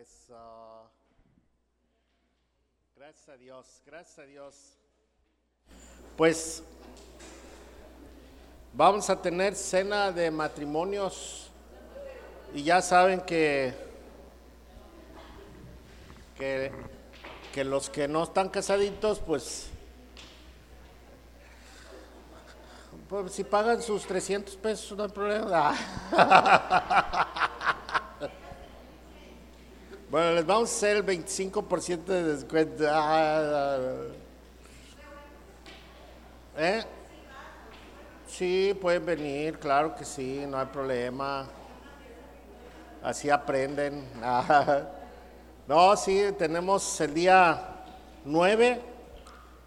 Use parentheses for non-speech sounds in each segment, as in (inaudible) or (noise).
Eso. Gracias a Dios, gracias a Dios. Pues vamos a tener cena de matrimonios y ya saben que, que, que los que no están casaditos, pues, pues si pagan sus 300 pesos no hay problema. (laughs) Bueno, les vamos a hacer el 25% de descuento. ¿Eh? Sí, pueden venir, claro que sí, no hay problema. Así aprenden. (laughs) No, sí, tenemos el día 9.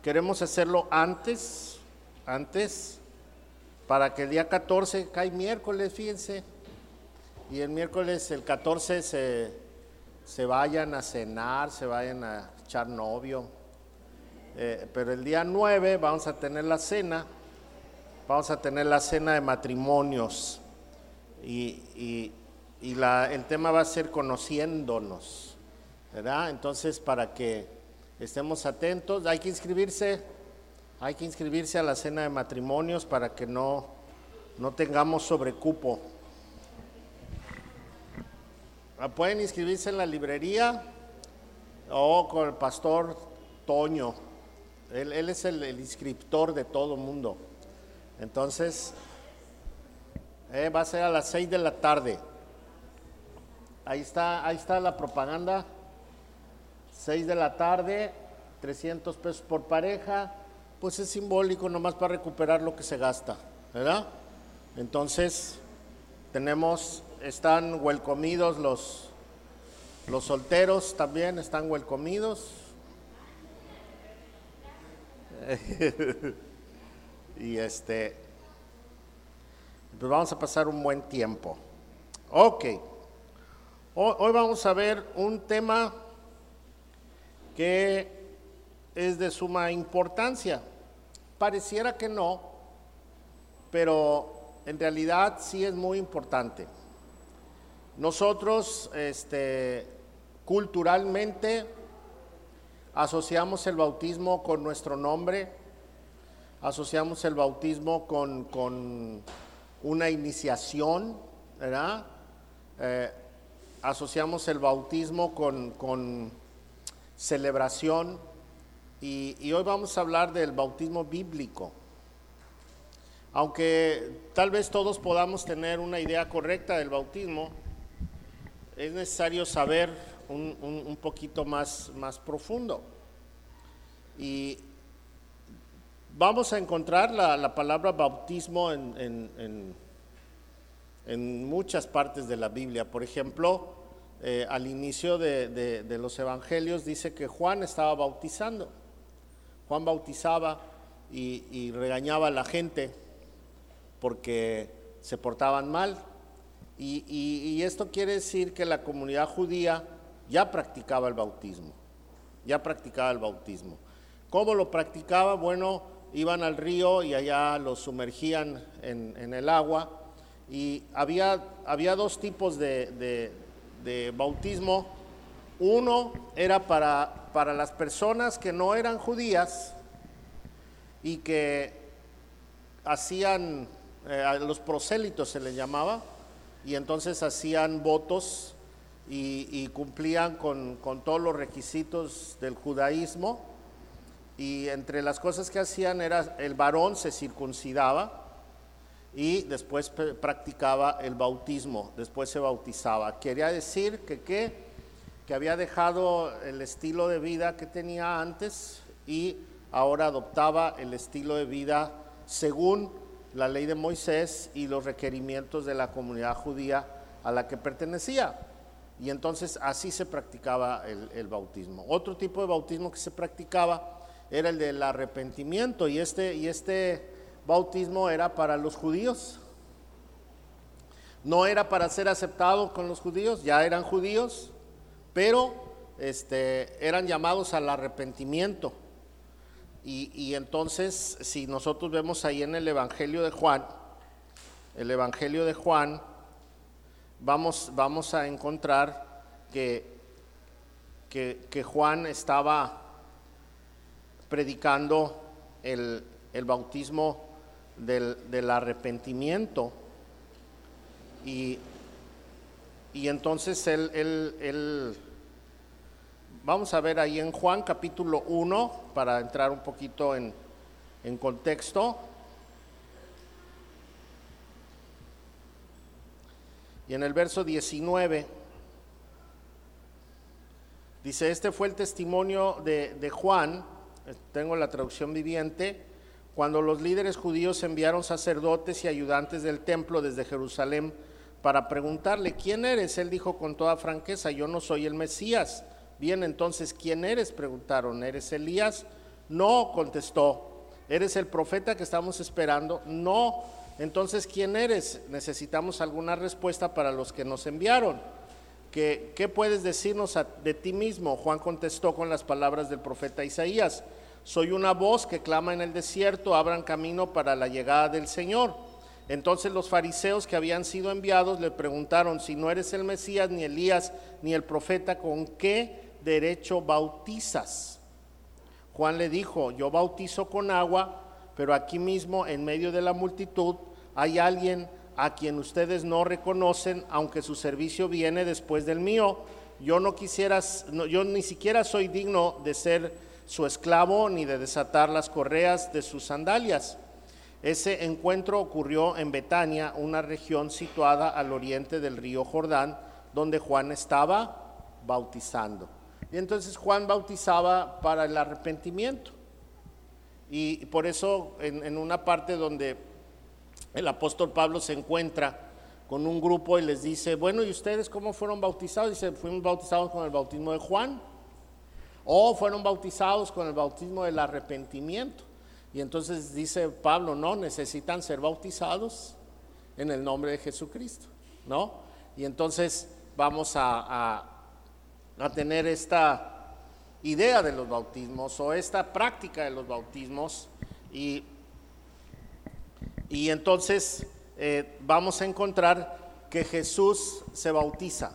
Queremos hacerlo antes, antes, para que el día 14 cae miércoles, fíjense. Y el miércoles, el 14, se se vayan a cenar, se vayan a echar novio. Eh, pero el día 9 vamos a tener la cena, vamos a tener la cena de matrimonios y, el tema va a ser conociéndonos, ¿verdad? Entonces, para que estemos atentos, hay que inscribirse, hay que inscribirse a la cena de matrimonios para que no, no tengamos sobrecupo. Ah, pueden inscribirse en la librería o con el pastor Toño. Él, es el, inscriptor de todo mundo. Entonces, eh, va a ser a las 6 de la tarde. Ahí está, ahí está la propaganda. 6 de la tarde, 300 pesos por pareja. Pues es simbólico nomás para recuperar lo que se gasta, ¿verdad? Entonces, tenemos están comidos los, los solteros también están comidos (laughs) y este, pues vamos a pasar un buen tiempo. Ok, hoy vamos a ver un tema que es de suma importancia. Pareciera que no, pero en realidad sí es muy importante. Nosotros, este, culturalmente, asociamos el bautismo con nuestro nombre, asociamos el bautismo con, una iniciación, ¿verdad? Eh, asociamos el bautismo con, celebración y, y, hoy vamos a hablar del bautismo bíblico. Aunque tal vez todos podamos tener una idea correcta del bautismo, es necesario saber un, poquito más, más profundo. Y vamos a encontrar la, palabra bautismo en, en, muchas partes de la Biblia. Por ejemplo, eh, al inicio de, los evangelios dice que Juan estaba bautizando. Juan bautizaba y regañaba a la gente porque se portaban mal y, esto quiere decir que la comunidad judía ya practicaba el bautismo, ya practicaba el bautismo. ¿Cómo lo practicaba? Bueno, iban al río y allá lo sumergían en, el agua y había, había dos tipos de, bautismo. Uno era para, para las personas que no eran judías y que hacían, eh, a los prosélitos se les llamaba, y entonces hacían votos y, cumplían con, todos los requisitos del judaísmo y entre las cosas que hacían era el varón se circuncidaba y después practicaba el bautismo, después se bautizaba. Quería decir que, que había dejado el estilo de vida que tenía antes y ahora adoptaba el estilo de vida según la ley de Moisés y los requerimientos de la comunidad judía a la que pertenecía. Y entonces así se practicaba el, bautismo. Otro tipo de bautismo que se practicaba era el del arrepentimiento y este, y este bautismo era para los judíos. No era para ser aceptado con los judíos, ya eran judíos, pero este, eran llamados al arrepentimiento. Y, entonces, si nosotros vemos ahí en el Evangelio de Juan, el Evangelio de Juan, vamos, vamos a encontrar que que, Juan estaba predicando el, bautismo del, arrepentimiento. Y, y entonces él, él, vamos a ver ahí en Juan capítulo 1, para entrar un poquito en, en contexto. Y en el verso 19 dice, este fue el testimonio de, Juan, tengo la traducción viviente, cuando los líderes judíos enviaron sacerdotes y ayudantes del templo desde Jerusalén para preguntarle, ¿quién eres? Él dijo con toda franqueza, yo no soy el Mesías. Bien, entonces, ¿quién eres? Preguntaron, ¿eres Elías? No, contestó, ¿eres el profeta que estamos esperando? No, entonces, ¿quién eres? Necesitamos alguna respuesta para los que nos enviaron. ¿Qué, qué puedes decirnos de ti mismo? Juan contestó con las palabras del profeta Isaías. Soy una voz que clama en el desierto, abran camino para la llegada del Señor. Entonces los fariseos que habían sido enviados le preguntaron, si no eres el Mesías, ni Elías, ni el profeta, ¿con qué derecho bautizas? Juan le dijo, yo bautizo con agua, pero aquí mismo en medio de la multitud hay alguien a quien ustedes no reconocen, aunque su servicio viene después del mío. Yo no quisiera, yo ni siquiera soy digno de ser su esclavo ni de desatar las correas de sus sandalias. Ese encuentro ocurrió en Betania, una región situada al oriente del río Jordán, donde Juan estaba bautizando. Y entonces Juan bautizaba para el arrepentimiento. Y por eso en, una parte donde el apóstol Pablo se encuentra con un grupo y les dice, bueno, ¿y ustedes cómo fueron bautizados? Dice, fuimos bautizados con el bautismo de Juan. O fueron bautizados con el bautismo del arrepentimiento. Y entonces dice Pablo, no, necesitan ser bautizados en el nombre de Jesucristo, ¿no? Y entonces vamos a, a tener esta idea de los bautismos o esta práctica de los bautismos y, y entonces eh, vamos a encontrar que Jesús se bautiza.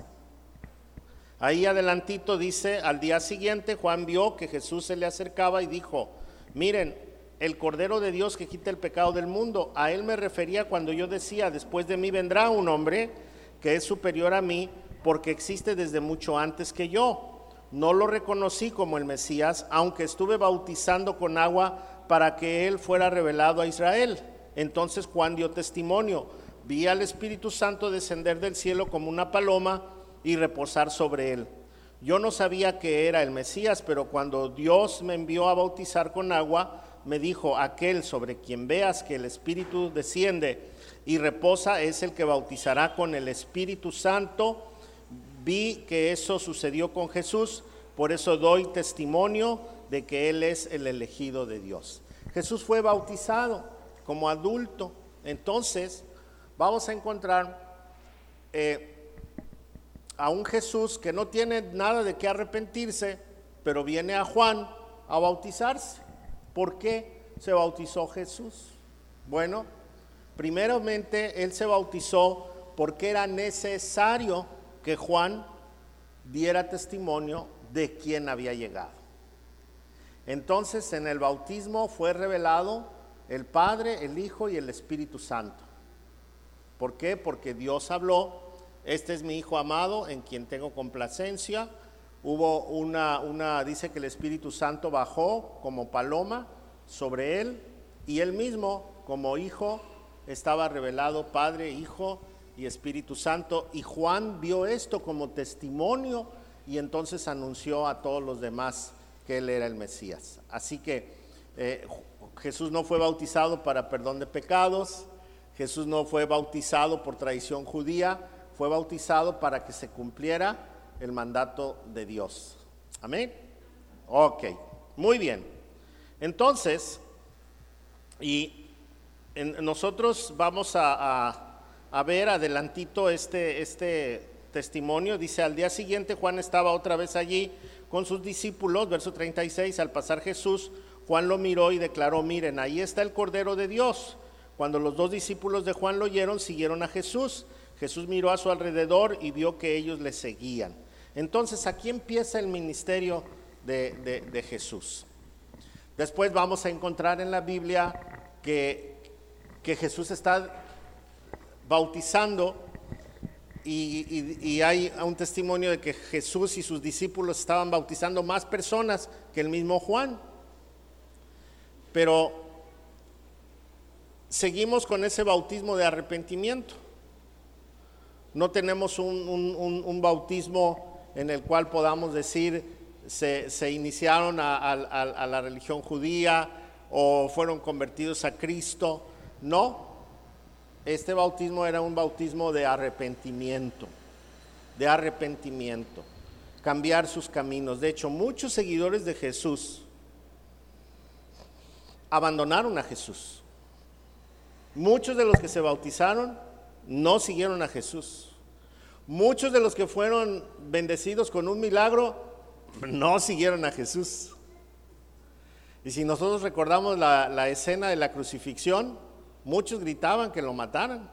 Ahí adelantito dice, al día siguiente Juan vio que Jesús se le acercaba y dijo, miren, el Cordero de Dios que quita el pecado del mundo, a él me refería cuando yo decía, después de mí vendrá un hombre que es superior a mí porque existe desde mucho antes que yo no lo reconocí como el Mesías, aunque estuve bautizando con agua para que él fuera revelado a Israel. Entonces Juan dio testimonio. Vi al Espíritu Santo descender del cielo como una paloma y reposar sobre él. Yo no sabía que era el Mesías, pero cuando Dios me envió a bautizar con agua, me dijo, aquel sobre quien veas que el Espíritu desciende y reposa es el que bautizará con el Espíritu Santo Vi que eso sucedió con Jesús, por eso doy testimonio de que Él es el elegido de Dios. Jesús fue bautizado como adulto, entonces vamos a encontrar eh, a un Jesús que no tiene nada de qué arrepentirse, pero viene a Juan a bautizarse. ¿Por qué se bautizó Jesús? Bueno, primeramente Él se bautizó porque era necesario que Juan diera testimonio de quién había llegado. Entonces en el bautismo fue revelado el Padre, el Hijo y el Espíritu Santo. ¿Por qué? Porque Dios habló, este es mi Hijo amado en quien tengo complacencia. Hubo una, una, dice que el Espíritu Santo bajó como paloma sobre él y él mismo como Hijo estaba revelado Padre, Hijo y Espíritu Santo. Y Juan vio esto como testimonio y entonces anunció a todos los demás que él era el Mesías. Así que eh, Jesús no fue bautizado para perdón de pecados, Jesús no fue bautizado por tradición judía, fue bautizado para que se cumpliera el mandato de Dios. Amén. Ok, muy bien. Entonces, y nosotros vamos a ver adelantito este, este testimonio. Dice, al día siguiente Juan estaba otra vez allí con sus discípulos, verso 36, al pasar Jesús, Juan lo miró y declaró, miren, ahí está el Cordero de Dios. Cuando los dos discípulos de Juan lo oyeron, siguieron a Jesús. Jesús miró a su alrededor y vio que ellos le seguían. Entonces aquí empieza el ministerio de, Jesús. Después vamos a encontrar en la Biblia que, que Jesús está bautizando y, hay un testimonio de que Jesús y sus discípulos estaban bautizando más personas que el mismo Juan. Pero seguimos con ese bautismo de arrepentimiento. No tenemos un, bautismo en el cual podamos decir se, iniciaron a, la religión judía o fueron convertidos a Cristo. No, este bautismo era un bautismo de arrepentimiento, de arrepentimiento, cambiar sus caminos. De hecho, muchos seguidores de Jesús abandonaron a Jesús. Muchos de los que se bautizaron no siguieron a Jesús. Muchos de los que fueron bendecidos con un milagro no siguieron a Jesús. Y si nosotros recordamos la, escena de la crucifixión, muchos gritaban que lo mataran.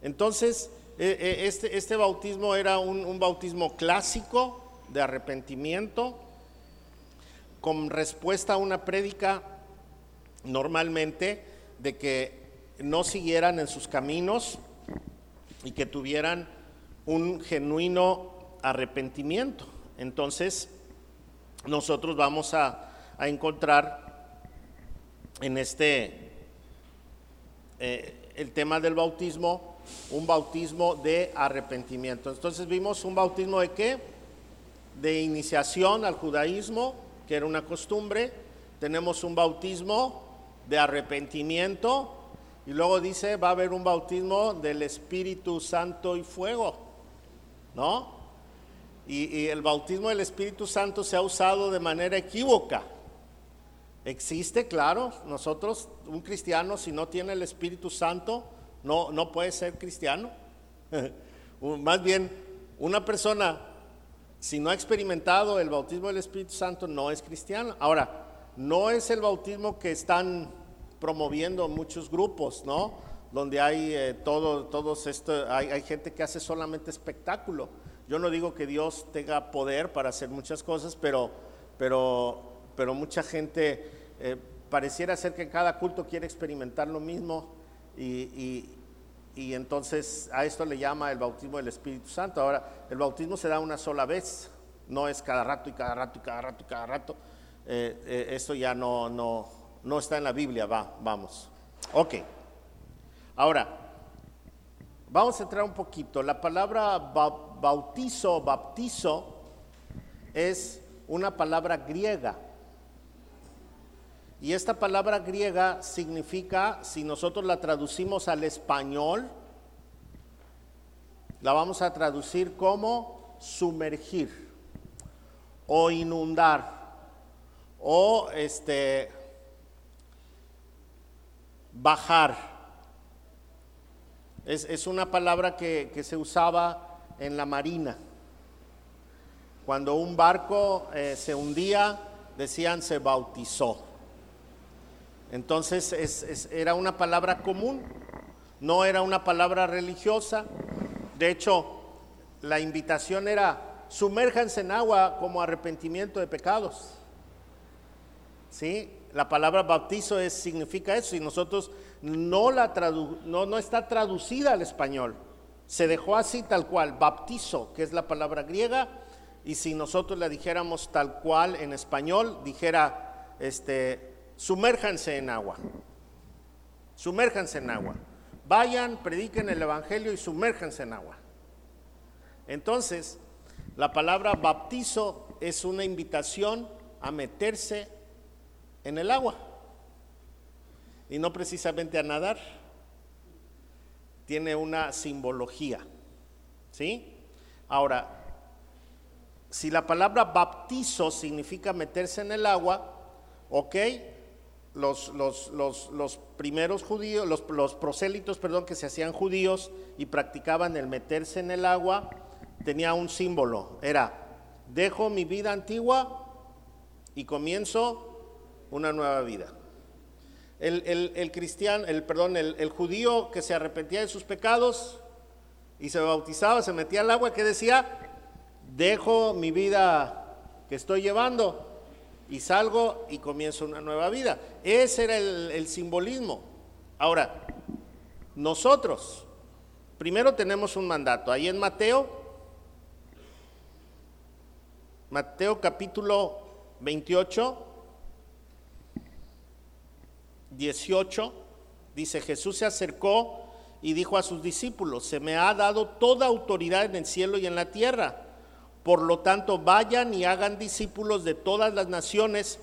Entonces, e, e, este, este, bautismo era un, bautismo clásico de arrepentimiento, con respuesta a una prédica normalmente de que no siguieran en sus caminos y que tuvieran un genuino arrepentimiento. Entonces, nosotros vamos a, encontrar en este, eh, el tema del bautismo, un bautismo de arrepentimiento. Entonces vimos un bautismo de qué? De iniciación al judaísmo, que era una costumbre. Tenemos un bautismo de arrepentimiento y luego dice va a haber un bautismo del Espíritu Santo y fuego, ¿no? Y, el bautismo del Espíritu Santo se ha usado de manera equívoca. Existe, claro, nosotros, un cristiano, si no tiene el Espíritu Santo, no, no puede ser cristiano. (laughs) Más bien, una persona, si no ha experimentado el bautismo del Espíritu Santo, no es cristiano. Ahora, no es el bautismo que están promoviendo muchos grupos, ¿no? Donde hay eh, todo, todos esto, hay, hay gente que hace solamente espectáculo. Yo no digo que Dios tenga poder para hacer muchas cosas, pero, pero, pero mucha gente eh, pareciera ser que en cada culto quiere experimentar lo mismo y, y, entonces a esto le llama el bautismo del Espíritu Santo. Ahora, el bautismo se da una sola vez, no es cada rato y cada rato y cada rato y cada rato. Eh, eh, esto ya no, no, no está en la Biblia, va, vamos. Ok. Ahora, vamos a entrar un poquito. La palabra bautizo, baptizo, es una palabra griega. Y esta palabra griega significa, si nosotros la traducimos al español, la vamos a traducir como sumergir o inundar o este bajar. Es, una palabra que, se usaba en la marina. Cuando un barco eh, se hundía, decían se bautizó. Entonces era una palabra común, no era una palabra religiosa. De hecho, la invitación era sumérjanse en agua como arrepentimiento de pecados. ¿Sí? La palabra bautizo significa eso y nosotros no, la no, no está traducida al español. Se dejó así tal cual, baptizo, que es la palabra griega, y si nosotros la dijéramos tal cual en español, dijera, este, sumérjanse en agua, sumérjanse en agua. Vayan, prediquen el Evangelio y sumérjanse en agua. Entonces, la palabra baptizo es una invitación a meterse en el agua y no precisamente a nadar. Tiene una simbología. ¿Sí? Ahora, si la palabra baptizo significa meterse en el agua, ok, los, los, primeros judíos, los, los, prosélitos, perdón, que se hacían judíos y practicaban el meterse en el agua, tenía un símbolo, era, dejo mi vida antigua y comienzo una nueva vida. El, cristiano, el, perdón, el, judío que se arrepentía de sus pecados y se bautizaba, se metía al agua, que decía, dejo mi vida que estoy llevando y salgo y comienzo una nueva vida. Ese era el, simbolismo. Ahora, nosotros, primero tenemos un mandato. Ahí en Mateo, Mateo capítulo 28, 18, dice, Jesús se acercó y dijo a sus discípulos, se me ha dado toda autoridad en el cielo y en la tierra. Por lo tanto, vayan y hagan discípulos de todas las naciones,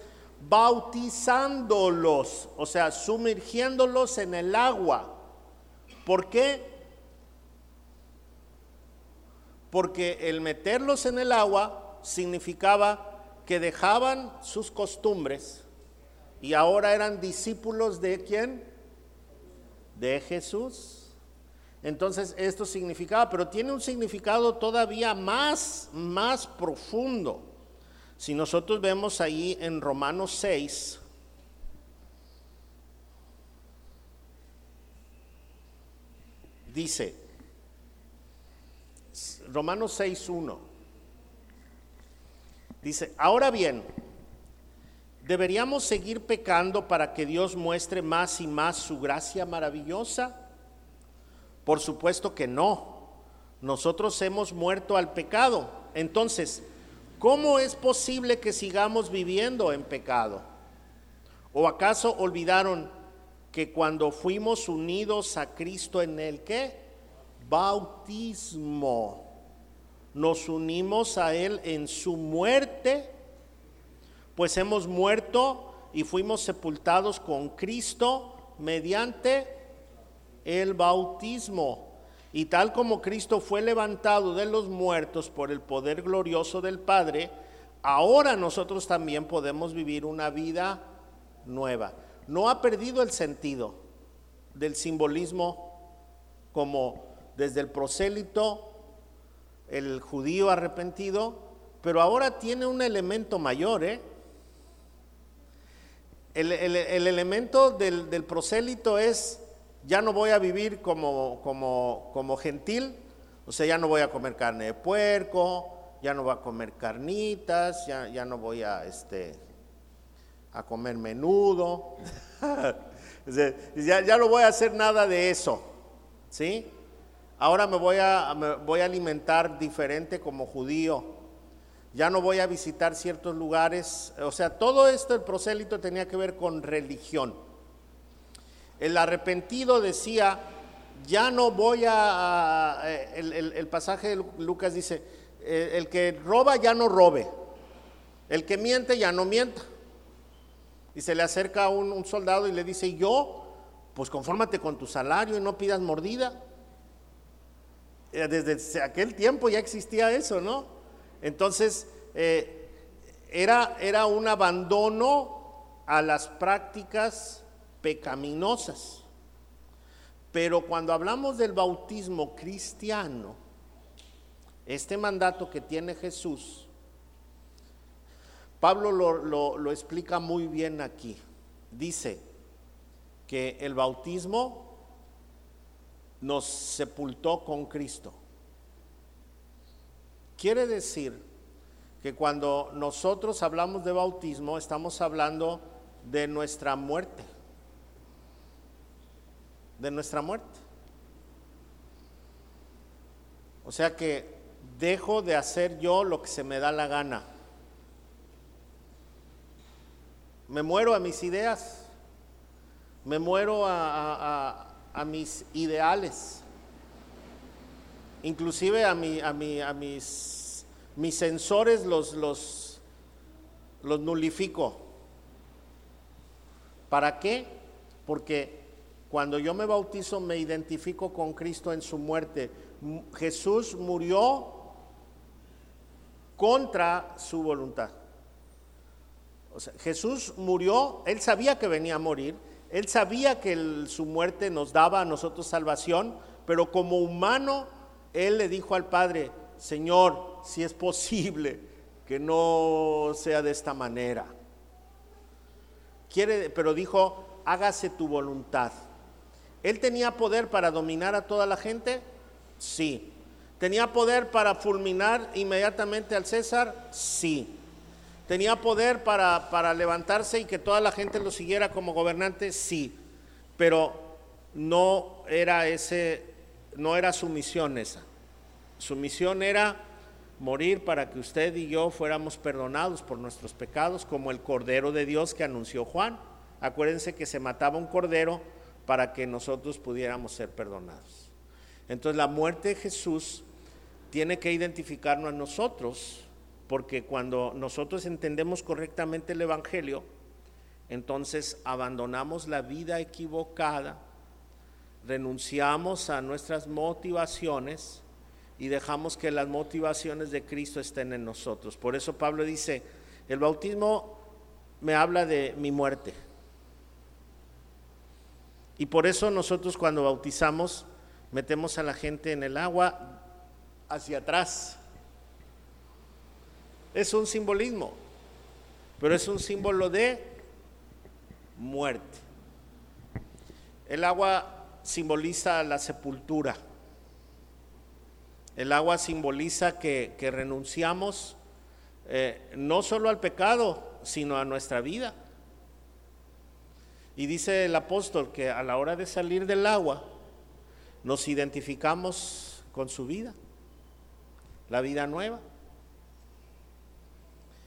bautizándolos, o sea, sumergiéndolos en el agua. ¿Por qué? Porque el meterlos en el agua significaba que dejaban sus costumbres y ahora eran discípulos de quién? De Jesús. Entonces esto significaba, pero tiene un significado todavía más, más profundo. Si nosotros vemos ahí en Romanos 6, dice, Romanos 6.1, dice, ahora bien, ¿deberíamos seguir pecando para que Dios muestre más y más su gracia maravillosa? Por supuesto que no. Nosotros hemos muerto al pecado. Entonces, ¿cómo es posible que sigamos viviendo en pecado? ¿O acaso olvidaron que cuando fuimos unidos a Cristo en el qué? Bautismo. Nos unimos a Él en su muerte, pues hemos muerto y fuimos sepultados con Cristo mediante el bautismo. Y tal como Cristo fue levantado de los muertos por el poder glorioso del Padre, ahora nosotros también podemos vivir una vida nueva. No ha perdido el sentido del simbolismo como desde el prosélito, el judío arrepentido, pero ahora tiene un elemento mayor. ¿eh? El, elemento del, del prosélito es ya no voy a vivir como, como, como gentil, o sea, ya no voy a comer carne de puerco, ya no voy a comer carnitas, ya, ya no voy a, este, a comer menudo, (laughs) ya, ya no voy a hacer nada de eso, ¿sí? Ahora me voy, a, me voy a alimentar diferente como judío, ya no voy a visitar ciertos lugares, o sea, todo esto, el prosélito tenía que ver con religión. El arrepentido decía, ya no voy a, el, pasaje de Lucas dice, eh, el que roba ya no robe, el que miente ya no mienta. Y se le acerca a un, soldado y le dice, yo, pues confórmate con tu salario y no pidas mordida. Eh, desde aquel tiempo ya existía eso, ¿no? Entonces, eh, era, era un abandono a las prácticas pecaminosas. Pero cuando hablamos del bautismo cristiano, este mandato que tiene Jesús, Pablo lo, explica muy bien aquí. Dice que el bautismo nos sepultó con Cristo. Quiere decir que cuando nosotros hablamos de bautismo estamos hablando de nuestra muerte de nuestra muerte. O sea que dejo de hacer yo lo que se me da la gana. Me muero a mis ideas, me muero a, mis ideales, inclusive a, mi, a, mi, a mis, mis sensores los, los, los nulifico. ¿Para qué? Porque cuando yo me bautizo me identifico con Cristo en su muerte. Jesús murió contra su voluntad. O sea, Jesús murió, él sabía que venía a morir, él sabía que su muerte nos daba a nosotros salvación, pero como humano, él le dijo al Padre, Señor, si es posible que no sea de esta manera. Quiere, pero dijo, hágase tu voluntad. ¿Él tenía poder para dominar a toda la gente? Sí. ¿Tenía poder para fulminar inmediatamente al César? Sí. ¿Tenía poder para, para levantarse y que toda la gente lo siguiera como gobernante? Sí. Pero no era ese, no era su misión esa. Su misión era morir para que usted y yo fuéramos perdonados por nuestros pecados, como el Cordero de Dios que anunció Juan. Acuérdense que se mataba un cordero para que nosotros pudiéramos ser perdonados. Entonces la muerte de Jesús tiene que identificarnos a nosotros, porque cuando nosotros entendemos correctamente el Evangelio, entonces abandonamos la vida equivocada, renunciamos a nuestras motivaciones y dejamos que las motivaciones de Cristo estén en nosotros. Por eso Pablo dice, el bautismo me habla de mi muerte. Y por eso nosotros cuando bautizamos metemos a la gente en el agua hacia atrás. Es un simbolismo, pero es un símbolo de muerte. El agua simboliza la sepultura. El agua simboliza que, renunciamos eh, no solo al pecado, sino a nuestra vida. Y dice el apóstol que a la hora de salir del agua nos identificamos con su vida, la vida nueva.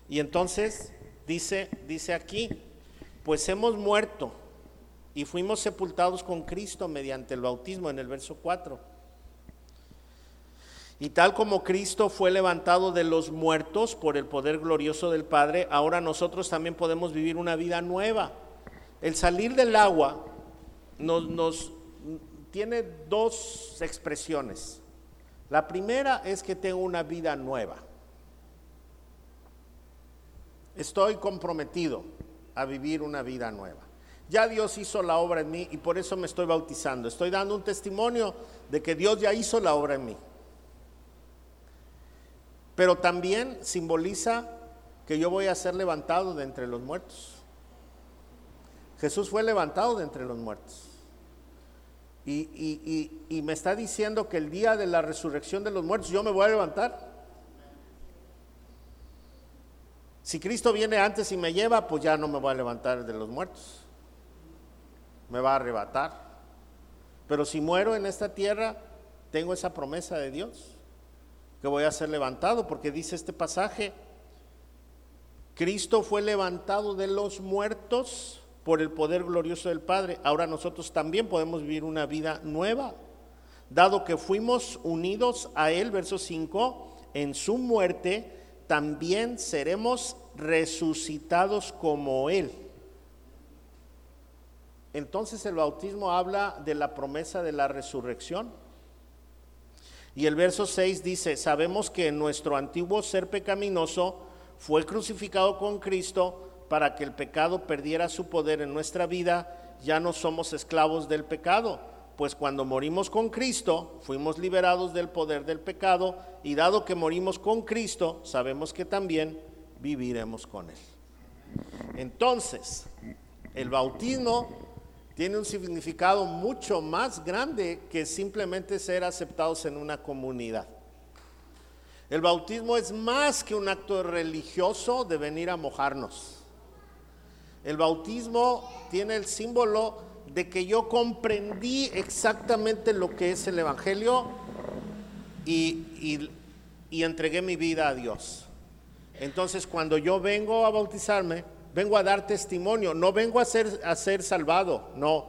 Y entonces dice, dice aquí, pues hemos muerto y fuimos sepultados con Cristo mediante el bautismo en el verso 4 y tal como Cristo fue levantado de los muertos por el poder glorioso del Padre, ahora nosotros también podemos vivir una vida nueva. El salir del agua nos, tiene dos expresiones. La primera es que tengo una vida nueva. Estoy comprometido a vivir una vida nueva. Ya Dios hizo la obra en mí y por eso me estoy bautizando. Estoy dando un testimonio de que Dios ya hizo la obra en mí pero también simboliza que yo voy a ser levantado de entre los muertos. Jesús fue levantado de entre los muertos. Y, me está diciendo que el día de la resurrección de los muertos yo me voy a levantar. Si Cristo viene antes y me lleva, pues ya no me voy a levantar de los muertos. Me va a arrebatar. Pero si muero en esta tierra, tengo esa promesa de Dios que voy a ser levantado, porque dice este pasaje, Cristo fue levantado de los muertos por el poder glorioso del Padre. Ahora nosotros también podemos vivir una vida nueva, dado que fuimos unidos a Él, verso 5, en su muerte, también seremos resucitados como Él. Entonces el bautismo habla de la promesa de la resurrección. Y el verso 6 dice, sabemos que nuestro antiguo ser pecaminoso fue crucificado con Cristo para que el pecado perdiera su poder en nuestra vida, ya no somos esclavos del pecado, pues cuando morimos con Cristo fuimos liberados del poder del pecado y dado que morimos con Cristo, sabemos que también viviremos con Él. Entonces, el bautismo tiene un significado mucho más grande que simplemente ser aceptados en una comunidad. El bautismo es más que un acto religioso de venir a mojarnos. El bautismo tiene el símbolo de que yo comprendí exactamente lo que es el Evangelio y, entregué mi vida a Dios. Entonces cuando yo vengo a bautizarme, vengo a dar testimonio, no vengo a ser, a ser salvado, no,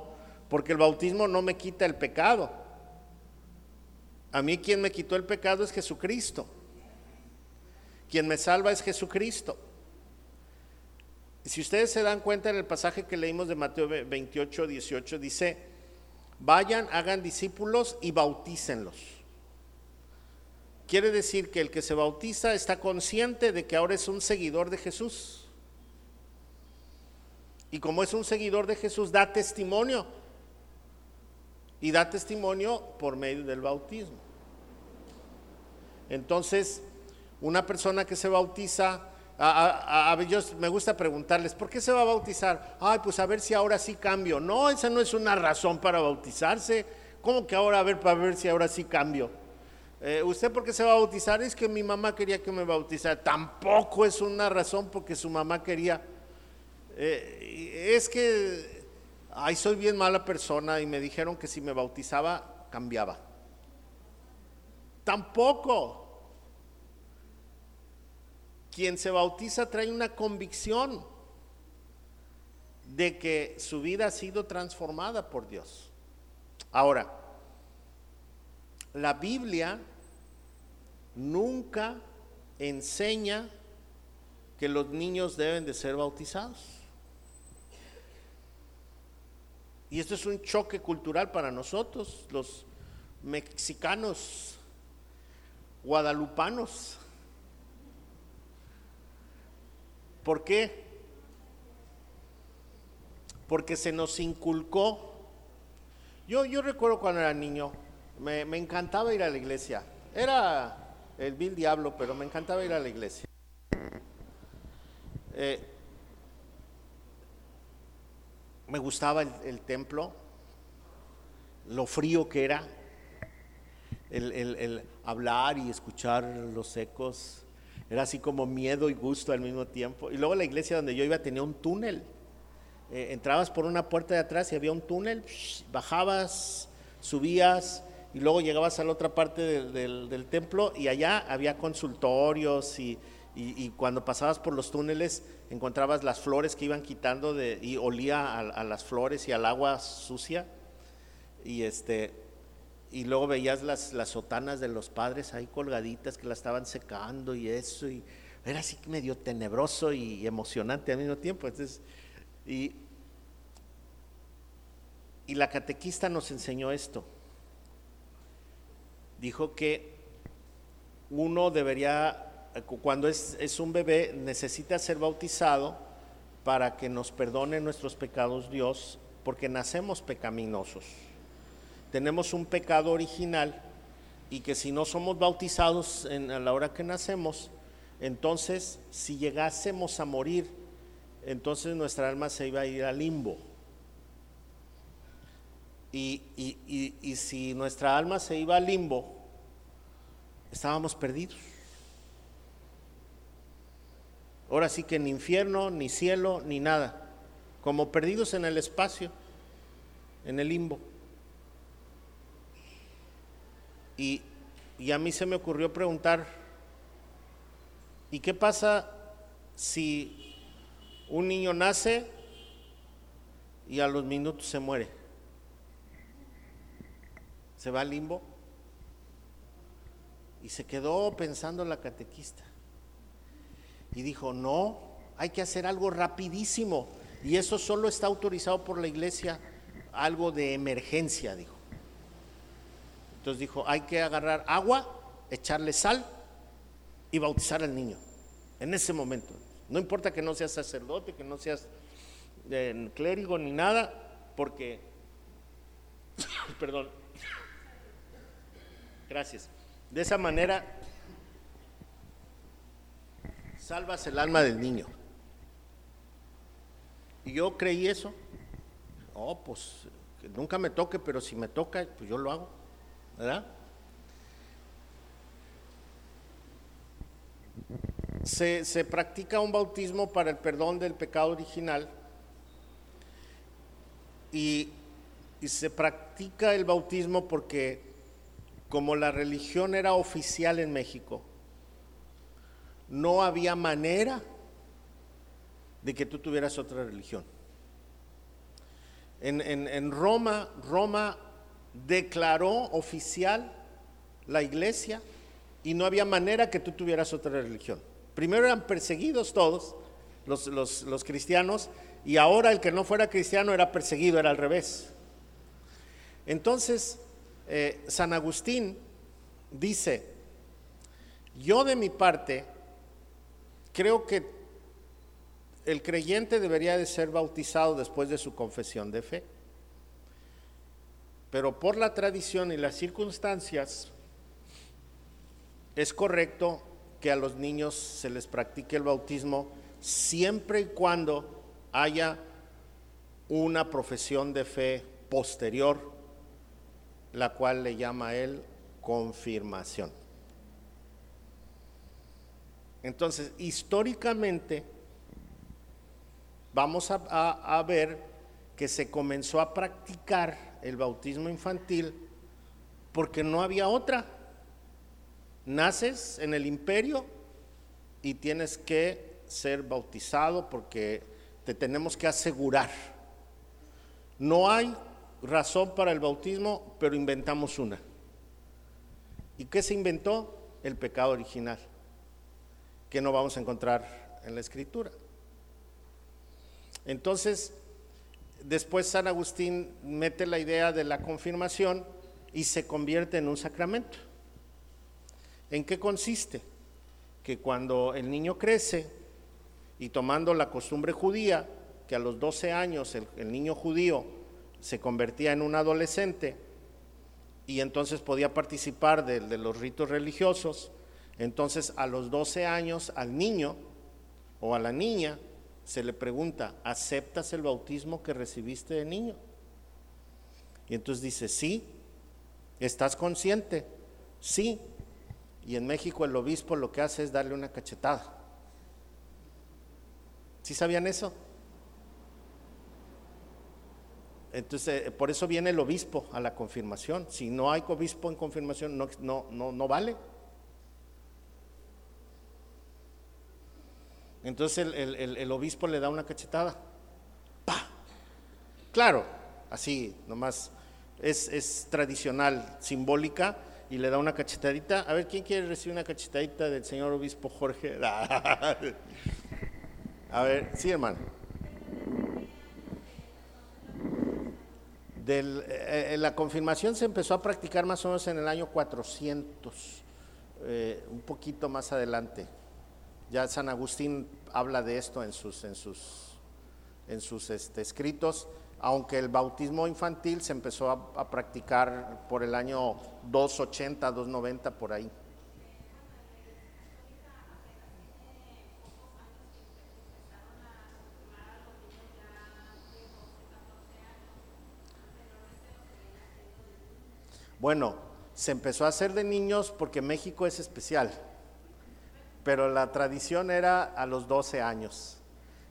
porque el bautismo no me quita el pecado. A mí quien me quitó el pecado es Jesucristo. Quien me salva es Jesucristo. Si ustedes se dan cuenta en el pasaje que leímos de Mateo 28, 18, dice, vayan, hagan discípulos y bautícenlos. Quiere decir que el que se bautiza está consciente de que ahora es un seguidor de Jesús. Y como es un seguidor de Jesús, da testimonio. Y da testimonio por medio del bautismo. Entonces, una persona que se bautiza, a, a, yo me gusta preguntarles, ¿por qué se va a bautizar? Ay, pues a ver si ahora sí cambio. No, esa no es una razón para bautizarse. ¿Cómo que ahora a ver para ver si ahora sí cambio? Eh, ¿Usted por qué se va a bautizar? Es que mi mamá quería que me bautizara. Tampoco es una razón porque su mamá quería. Eh, es que, ay, soy bien mala persona y me dijeron que si me bautizaba, cambiaba. Tampoco. Quien se bautiza trae una convicción de que su vida ha sido transformada por Dios. Ahora, la Biblia nunca enseña que los niños deben de ser bautizados. Y esto es un choque cultural para nosotros, los mexicanos, guadalupanos. ¿Por qué? Porque se nos inculcó. Yo, yo recuerdo cuando era niño, me, me encantaba ir a la iglesia. Era el vil diablo, pero me encantaba ir a la iglesia. Eh, me gustaba el, templo, lo frío que era, el, hablar y escuchar los ecos, era así como miedo y gusto al mismo tiempo. Y luego la iglesia donde yo iba tenía un túnel. Eh, entrabas por una puerta de atrás y había un túnel, bajabas, subías, y luego llegabas a la otra parte del, templo y allá había consultorios y, cuando pasabas por los túneles encontrabas las flores que iban quitando y olía a, las flores y al agua sucia y este y luego veías las, las sotanas de los padres ahí colgaditas que la estaban secando y eso y era así medio tenebroso y emocionante al mismo tiempo entonces y, y la catequista nos enseñó esto dijo que uno debería, cuando es, un bebé, necesita ser bautizado para que nos perdone nuestros pecados Dios, porque nacemos pecaminosos. Tenemos un pecado original y que si no somos bautizados en, a la hora que nacemos, entonces si llegásemos a morir, entonces nuestra alma se iba a ir al limbo. Y, si nuestra alma se iba al limbo, estábamos perdidos. Ahora sí que ni infierno, ni cielo, ni nada. Como perdidos en el espacio, en el limbo. Y, a mí se me ocurrió preguntar, ¿y qué pasa si un niño nace y a los minutos se muere? se va al limbo. Y se quedó pensando la catequista. Y dijo, no, hay que hacer algo rapidísimo. Y eso solo está autorizado por la iglesia, algo de emergencia, dijo. Entonces dijo, hay que agarrar agua, echarle sal y bautizar al niño. En ese momento. No importa que no seas sacerdote, que no seas eh, clérigo ni nada, porque, (laughs) perdón, Gracias. De esa manera salvas el alma del niño. Y yo creí eso. Oh, pues nunca me toque, pero si me toca, pues yo lo hago. ¿Verdad? Se, se, practica un bautismo para el perdón del pecado original y, y se practica el bautismo porque como la religión era oficial en México, no había manera de que tú tuvieras otra religión. En, Roma, Roma declaró oficial la iglesia y no había manera que tú tuvieras otra religión. Primero eran perseguidos todos, los, los cristianos, y ahora el que no fuera cristiano era perseguido, era al revés. Entonces, eh, San Agustín dice, yo de mi parte creo que el creyente debería de ser bautizado después de su confesión de fe, pero por la tradición y las circunstancias es correcto que a los niños se les practique el bautismo siempre y cuando haya una profesión de fe posterior la cual le llama él confirmación. Entonces, históricamente, vamos a, ver que se comenzó a practicar el bautismo infantil porque no había otra. Naces en el imperio y tienes que ser bautizado porque te tenemos que asegurar. No hay razón para el bautismo, pero inventamos una. ¿Y qué se inventó? El pecado original, que no vamos a encontrar en la escritura. Entonces, después San Agustín mete la idea de la confirmación y se convierte en un sacramento. ¿En qué consiste? Que cuando el niño crece y tomando la costumbre judía, que a los 12 años el, niño judío se convertía en un adolescente y entonces podía participar de, los ritos religiosos, entonces a los 12 años al niño o a la niña se le pregunta, ¿aceptas el bautismo que recibiste de niño? Y entonces dice, sí, ¿estás consciente? Sí. Y en México el obispo lo que hace es darle una cachetada. ¿Sí sabían eso? Entonces, eh, por eso viene el obispo a la confirmación. Si no hay obispo en confirmación, no, no, no, no vale. Entonces el, obispo le da una cachetada. ¡Pah! Claro, así, nomás, es, es tradicional, simbólica, y le da una cachetadita. A ver, ¿quién quiere recibir una cachetadita del señor obispo Jorge? (laughs) A ver, sí, hermano. Eh, eh, la confirmación se empezó a practicar más o menos en el año 400, eh, un poquito más adelante. Ya San Agustín habla de esto en sus, en sus, en sus este, escritos, aunque el bautismo infantil se empezó a, practicar por el año 280, 290, por ahí. Bueno, se empezó a hacer de niños porque México es especial pero la tradición era a los 12 años.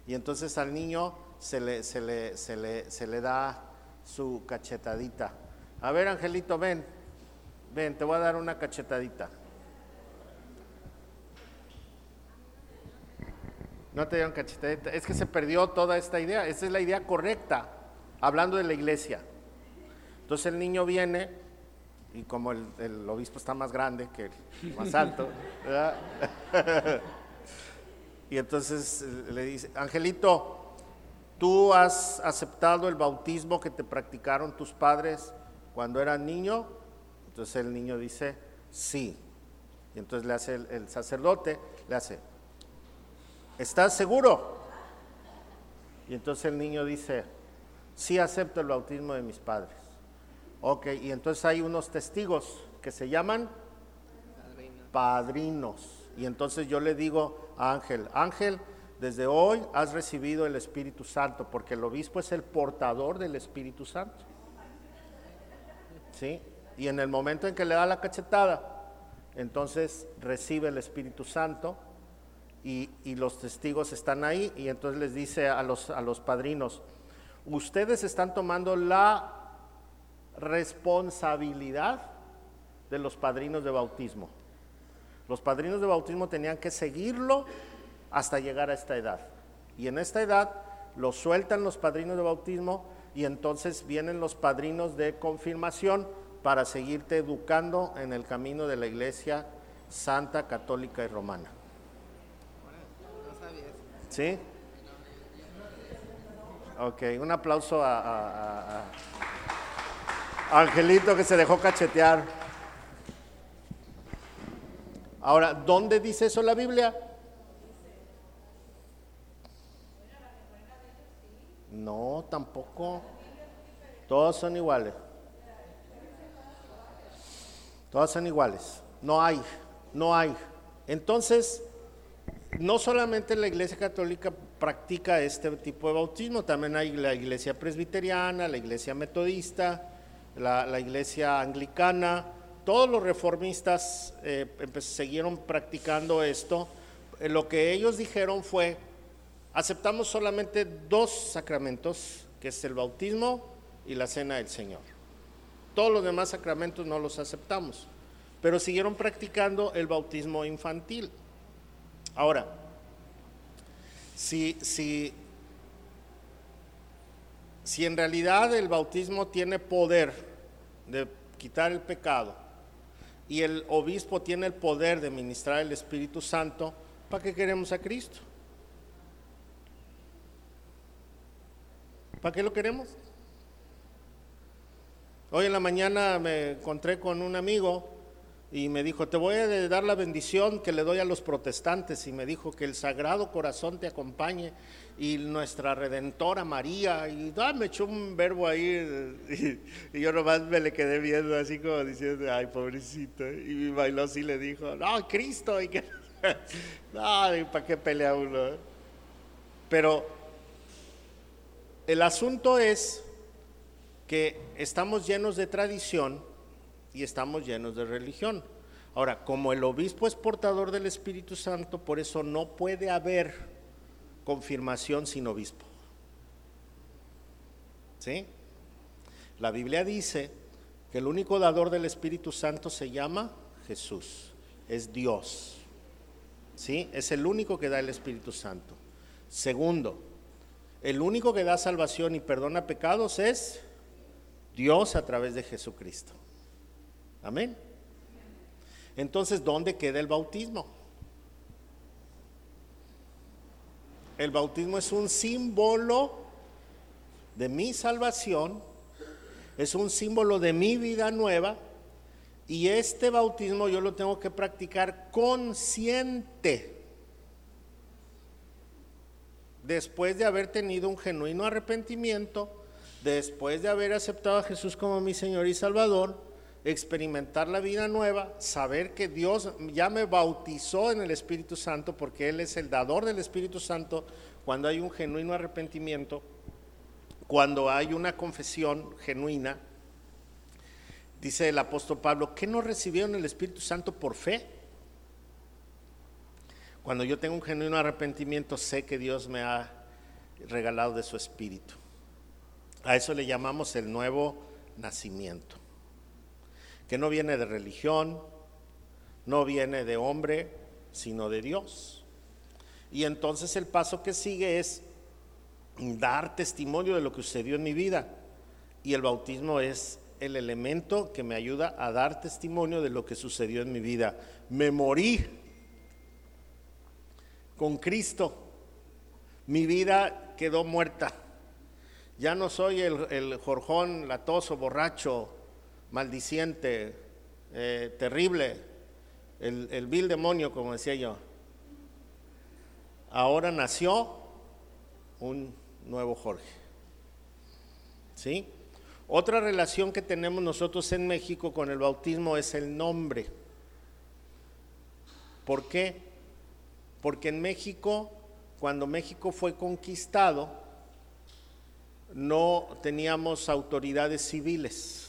Y entonces al niño se le, da su cachetadita. A ver, Angelito, ven, ven, te voy a dar una cachetadita. No te dieron cachetadita, es que se perdió toda esta idea, esa es la idea correcta, hablando de la iglesia. Entonces el niño viene y como el, obispo está más grande que el más alto, (laughs) y entonces eh, le dice, Angelito, ¿tú has aceptado el bautismo que te practicaron tus padres cuando eras niño? Entonces el niño dice, sí. Y entonces le hace el sacerdote, le hace, ¿estás seguro? Y entonces el niño dice, sí acepto el bautismo de mis padres. Ok, y entonces hay unos testigos que se llaman padrinos. Y entonces yo le digo a Ángel, Ángel, desde hoy has recibido el Espíritu Santo, porque el obispo es el portador del Espíritu Santo. ¿Sí? Y en el momento en que le da la cachetada, entonces recibe el Espíritu Santo y, y, los testigos están ahí y entonces les dice a los, a los padrinos, ustedes están tomando la responsabilidad de los padrinos de bautismo. Los padrinos de bautismo tenían que seguirlo hasta llegar a esta edad. Y en esta edad lo sueltan los padrinos de bautismo y entonces vienen los padrinos de confirmación para seguirte educando en el camino de la iglesia santa, católica y romana. ¿Sí? Ok, un aplauso a Angelito que se dejó cachetear. Ahora, ¿dónde dice eso la Biblia? No, tampoco. Todos son iguales. Todas son iguales. No hay, no hay. Entonces, no solamente la Iglesia Católica practica este tipo de bautismo, también hay la Iglesia Presbiteriana, la Iglesia Metodista, la, iglesia anglicana, todos los reformistas eh, siguieron practicando esto. Eh, lo que ellos dijeron fue, aceptamos solamente dos sacramentos, que es el bautismo y la cena del Señor. Todos los demás sacramentos no los aceptamos, pero siguieron practicando el bautismo infantil. Ahora, si, si, si en realidad el bautismo tiene poder de quitar el pecado y el obispo tiene el poder de ministrar el Espíritu Santo, ¿para qué queremos a Cristo? ¿Para qué lo queremos? Hoy en la mañana me encontré con un amigo y me dijo, te voy a dar la bendición que le doy a los protestantes y me dijo que el Sagrado Corazón te acompañe y nuestra Redentora María. Y ah, me echó un verbo ahí y, yo nomás me le quedé viendo así como diciendo, ay pobrecito y mi bailó sí le dijo, no, Cristo y que (laughs) no, ¿para qué pelea uno? Pero el asunto es que estamos llenos de tradición y estamos llenos de religión. Ahora, como el obispo es portador del Espíritu Santo, por eso no puede haber confirmación sin obispo. ¿Sí? La Biblia dice que el único dador del Espíritu Santo se llama Jesús, es Dios. ¿Sí? Es el único que da el Espíritu Santo. Segundo, el único que da salvación y perdona pecados es Dios a través de Jesucristo. Amén. Entonces, ¿dónde queda el bautismo? El bautismo es un símbolo de mi salvación, es un símbolo de mi vida nueva y este bautismo yo lo tengo que practicar consciente después de haber tenido un genuino arrepentimiento después de haber aceptado a Jesús como mi Señor y Salvador, experimentar la vida nueva, saber que Dios ya me bautizó en el Espíritu Santo porque Él es el dador del Espíritu Santo cuando hay un genuino arrepentimiento, cuando hay una confesión genuina. Dice el apóstol Pablo, ¿qué no recibieron el Espíritu Santo por fe? Cuando yo tengo un genuino arrepentimiento, sé que Dios me ha regalado de su Espíritu. A eso le llamamos el nuevo nacimiento, que no viene de religión, no viene de hombre, sino de Dios. Y entonces el paso que sigue es dar testimonio de lo que sucedió en mi vida. Y el bautismo es el elemento que me ayuda a dar testimonio de lo que sucedió en mi vida. Me morí con Cristo. Mi vida quedó muerta. Ya no soy el, el jorjón latoso, borracho, maldiciente, eh, terrible, el, el vil demonio, como decía yo. Ahora nació un nuevo Jorge. ¿Sí? Otra relación que tenemos nosotros en México con el bautismo es el nombre. ¿Por qué? Porque en México, cuando México fue conquistado, no teníamos autoridades civiles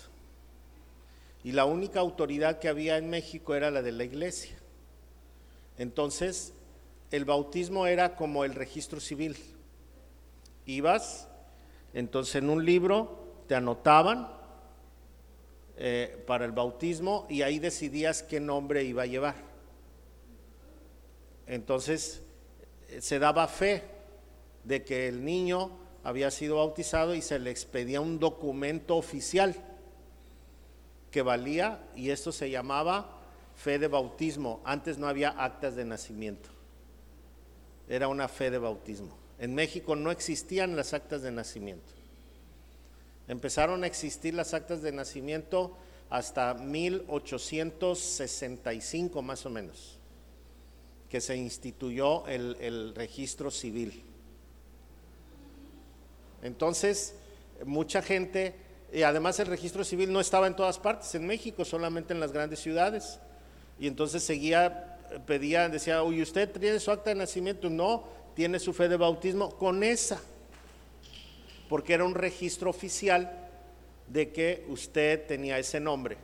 y la única autoridad que había en México era la de la iglesia. Entonces, el bautismo era como el registro civil. Ibas, entonces en un libro te anotaban eh, para el bautismo y ahí decidías qué nombre iba a llevar. Entonces, eh, se daba fe de que el niño había sido bautizado y se le expedía un documento oficial que valía y esto se llamaba fe de bautismo. Antes no había actas de nacimiento. Era una fe de bautismo. En México no existían las actas de nacimiento. Empezaron a existir las actas de nacimiento hasta 1865 más o menos, que se instituyó el, registro civil. Entonces, mucha gente, y además el registro civil no estaba en todas partes, en México, solamente en las grandes ciudades. Y entonces seguía, pedía, decía, oye, ¿usted tiene su acta de nacimiento? No, tiene su fe de bautismo con esa, porque era un registro oficial de que usted tenía ese nombre.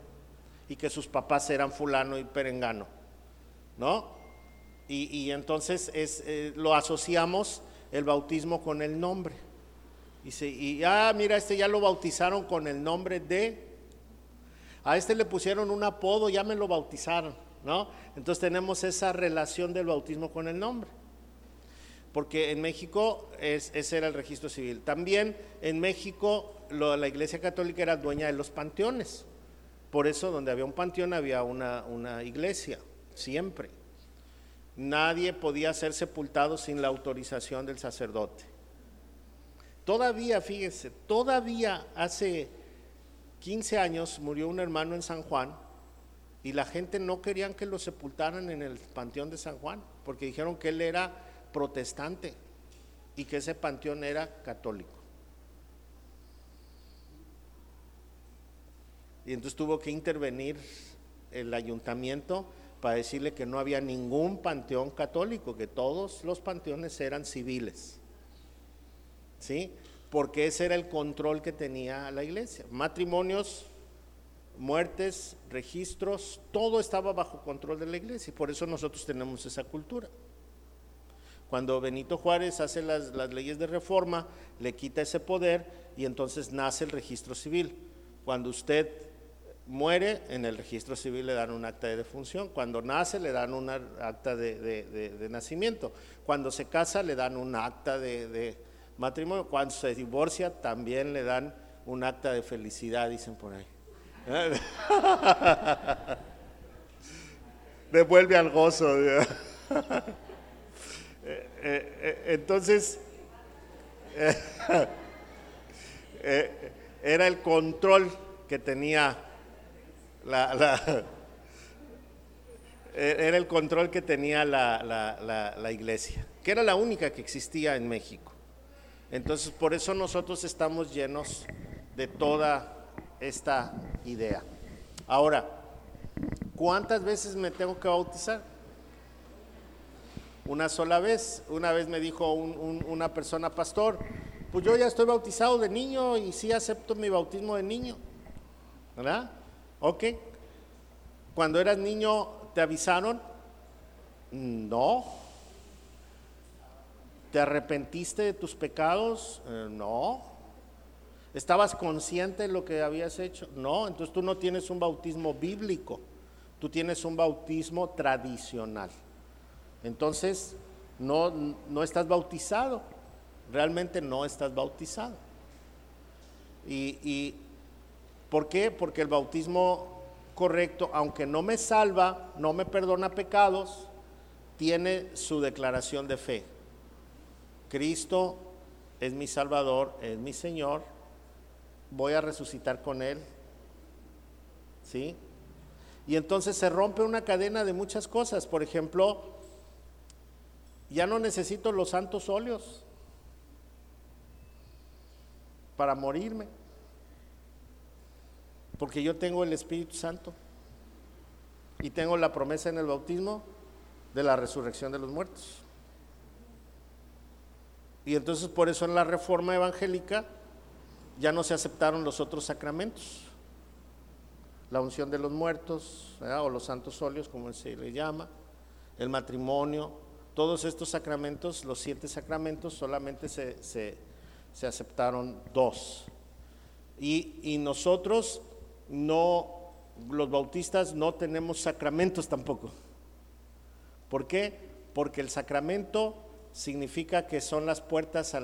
y que sus papás eran fulano y perengano, ¿no? Y, entonces es, eh, lo asociamos el bautismo con el nombre. Y, ah, mira, este ya lo bautizaron con el nombre de, a este le pusieron un apodo, ya me lo bautizaron, ¿no? Entonces tenemos esa relación del bautismo con el nombre porque en México ese era el registro civil. También en México la Iglesia Católica era dueña de los panteones. Por eso donde había un panteón había una, una iglesia, siempre. Nadie podía ser sepultado sin la autorización del sacerdote. Todavía, fíjese, todavía hace 15 años murió un hermano en San Juan y la gente no querían que lo sepultaran en el panteón de San Juan, porque dijeron que él era protestante y que ese panteón era católico. Y entonces tuvo que intervenir el ayuntamiento para decirle que no había ningún panteón católico, que todos los panteones eran civiles. ¿Sí? Porque ese era el control que tenía la iglesia. Matrimonios, muertes, registros, todo estaba bajo control de la iglesia y por eso nosotros tenemos esa cultura. Cuando Benito Juárez hace las, leyes de reforma, le quita ese poder y entonces nace el registro civil. Cuando usted muere, en el registro civil le dan un acta de defunción. Cuando nace, le dan un acta de, nacimiento. Cuando se casa, le dan un acta de, matrimonio. Cuando se divorcia, también le dan un acta de felicidad, dicen por ahí. (laughs) Devuelve al gozo. (laughs) Eh, eh, entonces, (laughs) eh, era el control que tenía la, era el control que tenía la, la, iglesia, que era la única que existía en México. Entonces, por eso nosotros estamos llenos de toda esta idea. Ahora, ¿cuántas veces me tengo que bautizar? una sola vez. Una vez me dijo una persona, pastor, pues yo ya estoy bautizado de niño y sí acepto mi bautismo de niño. ¿Verdad? Ok. Cuando eras niño, ¿te avisaron? No. ¿Te arrepentiste de tus pecados? Eh, no. ¿Estabas consciente de lo que habías hecho? No. Entonces tú no tienes un bautismo bíblico, tú tienes un bautismo tradicional. Entonces, no, no estás bautizado, realmente no estás bautizado. Y, y, ¿Por qué? Porque el bautismo correcto, aunque no me salva, no me perdona pecados, tiene su declaración de fe. Cristo es mi Salvador, es mi Señor, voy a resucitar con Él. ¿Sí? Y entonces se rompe una cadena de muchas cosas. Por ejemplo, ya no necesito los santos óleos para morirme, porque yo tengo el Espíritu Santo y tengo la promesa en el bautismo de la resurrección de los muertos. Y entonces por eso en la reforma evangélica ya no se aceptaron los otros sacramentos. La unción de los muertos, o los santos óleos, como se le llama, el matrimonio, todos estos sacramentos, los siete sacramentos, solamente se, aceptaron dos. Y, nosotros no, los bautistas no tenemos sacramentos tampoco. ¿Por qué? Porque el sacramento significa que son las puertas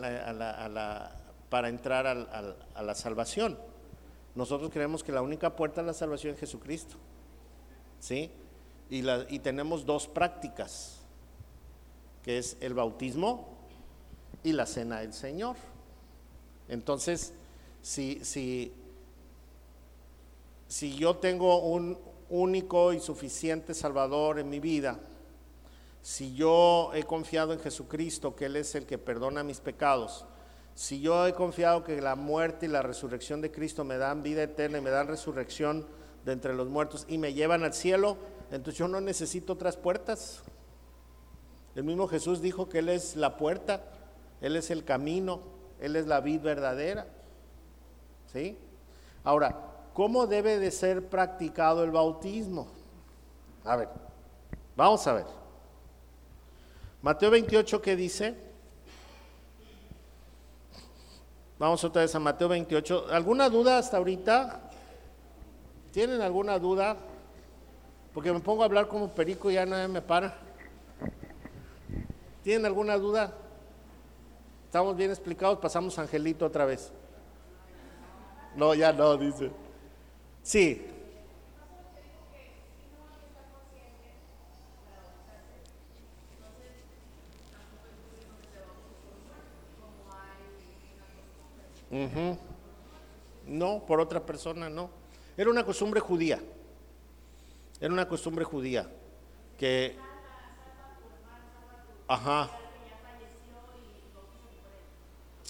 para entrar a la salvación. Nosotros creemos que la única puerta a la salvación es Jesucristo. ¿Sí? Y, y tenemos dos prácticas que es el bautismo y la cena del Señor. Entonces, si, si yo tengo un único y suficiente Salvador en mi vida, si yo he confiado en Jesucristo, que Él es el que perdona mis pecados, si yo he confiado que la muerte y la resurrección de Cristo me dan vida eterna y me dan resurrección de entre los muertos y me llevan al cielo, entonces yo no necesito otras puertas. El mismo Jesús dijo que Él es la puerta, Él es el camino, Él es la vida verdadera. ¿Sí? Ahora, ¿cómo debe de ser practicado el bautismo? A ver, vamos a ver. Mateo 28, ¿qué dice? Vamos otra vez a Mateo 28. ¿Alguna duda hasta ahorita? ¿Tienen alguna duda? Porque me pongo a hablar como perico y ya nadie me para. ¿Tienen alguna duda? ¿Estamos bien explicados? Pasamos Angelito otra vez. No, ya no, dice. Sí. No, por otra persona no. Era una costumbre judía. Era una costumbre judía que Ajá.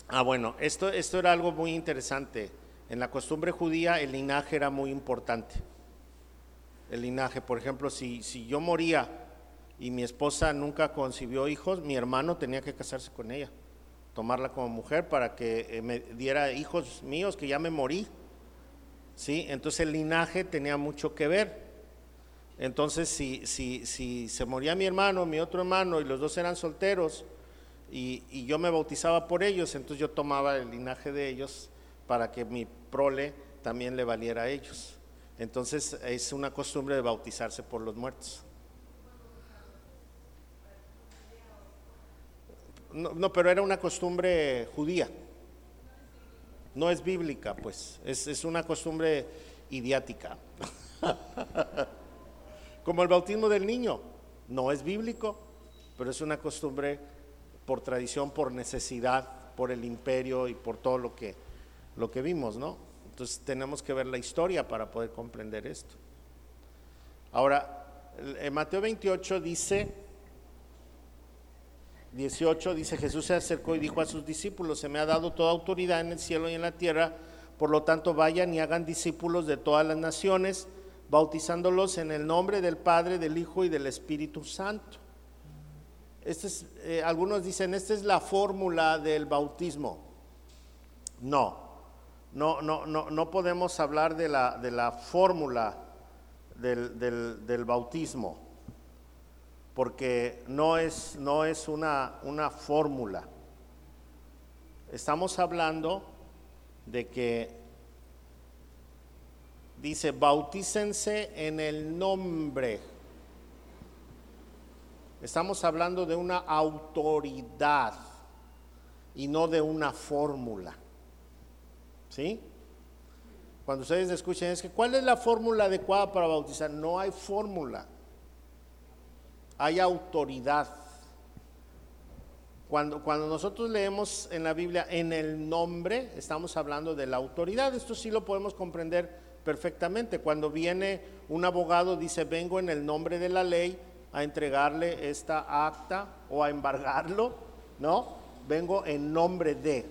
Ah, bueno, esto, esto era algo muy interesante. En la costumbre judía el linaje era muy importante. El linaje, por ejemplo, si, si yo moría y mi esposa nunca concibió hijos, mi hermano tenía que casarse con ella, tomarla como mujer para que eh, me diera hijos míos, que ya me morí. ¿Sí? Entonces el linaje tenía mucho que ver. Entonces, si, si, si se moría mi hermano, mi otro hermano, y los dos eran solteros, y, y, yo me bautizaba por ellos, entonces yo tomaba el linaje de ellos para que mi prole también le valiera a ellos. Entonces es una costumbre de bautizarse por los muertos. No, pero era una costumbre judía. No es bíblica, pues. Es, es una costumbre idiática. (laughs) Como el bautismo del niño, no es bíblico, pero es una costumbre por tradición, por necesidad, por el imperio y por todo lo que, lo que vimos, ¿no? Entonces tenemos que ver la historia para poder comprender esto. Ahora, en Mateo 28 dice, 18 dice, Jesús se acercó y dijo a sus discípulos, se me ha dado toda autoridad en el cielo y en la tierra, por lo tanto vayan y hagan discípulos de todas las naciones bautizándolos en el nombre del Padre, del Hijo y del Espíritu Santo. Este es, eh, algunos dicen, esta es la fórmula del bautismo. No, no, no, no, no podemos hablar de la, de la fórmula del, del, bautismo, porque no es, no es una, una fórmula. Estamos hablando de que dice, bautícense en el nombre. Estamos hablando de una autoridad y no de una fórmula. ¿Sí? Cuando ustedes escuchen, es que ¿cuál es la fórmula adecuada para bautizar? No hay fórmula. Hay autoridad. Cuando, cuando, nosotros leemos en la Biblia en el nombre, estamos hablando de la autoridad. Esto sí lo podemos comprender perfectamente. Cuando viene un abogado, dice, vengo en el nombre de la ley a entregarle esta acta o a embargarlo, ¿no? Vengo en nombre de.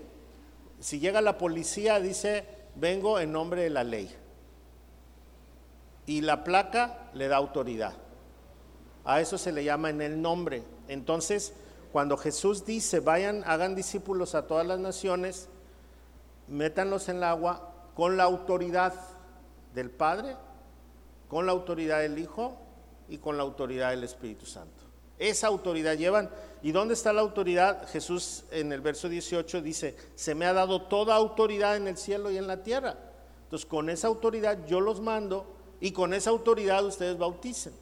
Si llega la policía, dice, vengo en nombre de la ley. Y la placa le da autoridad. A eso se le llama en el nombre. Entonces, cuando Jesús dice, vayan, hagan discípulos a todas las naciones, métanlos en el agua con la autoridad del Padre, con la autoridad del Hijo y con la autoridad del Espíritu Santo. Esa autoridad llevan. ¿Y dónde está la autoridad? Jesús en el verso 18 dice, se me ha dado toda autoridad en el cielo y en la tierra. Entonces con esa autoridad yo los mando y con esa autoridad ustedes bauticen.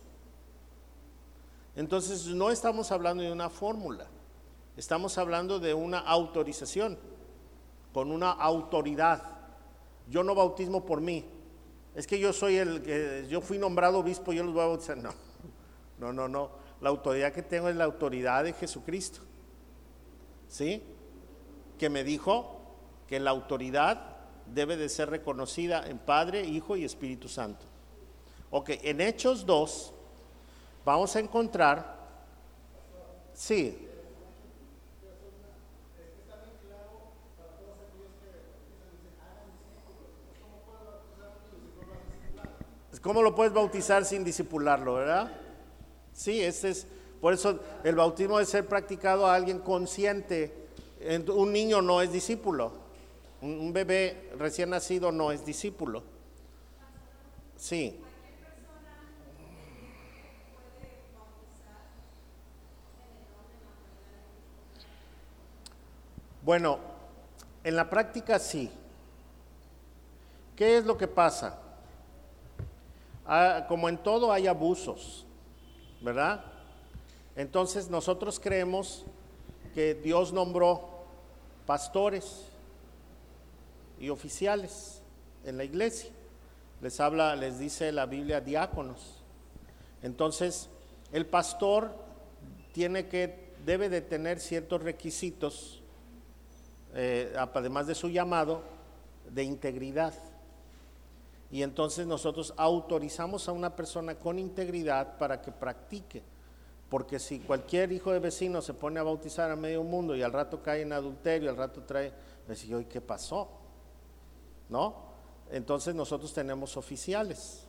Entonces no estamos hablando de una fórmula, estamos hablando de una autorización, con una autoridad. Yo no bautismo por mí, es que yo soy el que, yo fui nombrado obispo, yo los voy a bautizar. No, no, no, no. La autoridad que tengo es la autoridad de Jesucristo. ¿Sí? Que me dijo que la autoridad debe de ser reconocida en Padre, Hijo y Espíritu Santo. Ok, en Hechos 2 vamos a encontrar, sí, ¿Cómo lo puedes bautizar sin disipularlo, verdad? Sí, ese es, por eso el bautismo debe ser practicado a alguien consciente. Un niño no es discípulo, un bebé recién nacido no es discípulo. Sí. Bueno, en la práctica sí. ¿Qué es lo que pasa? Ah, como en todo hay abusos, ¿verdad? Entonces nosotros creemos que Dios nombró pastores y oficiales en la iglesia. Les habla, les dice la Biblia diáconos. Entonces, el pastor tiene que, debe de tener ciertos requisitos, eh, además de su llamado, de integridad. Y entonces nosotros autorizamos a una persona con integridad para que practique. Porque si cualquier hijo de vecino se pone a bautizar a medio mundo y al rato cae en adulterio, al rato trae, decir, ¿y qué pasó? ¿No? Entonces nosotros tenemos oficiales.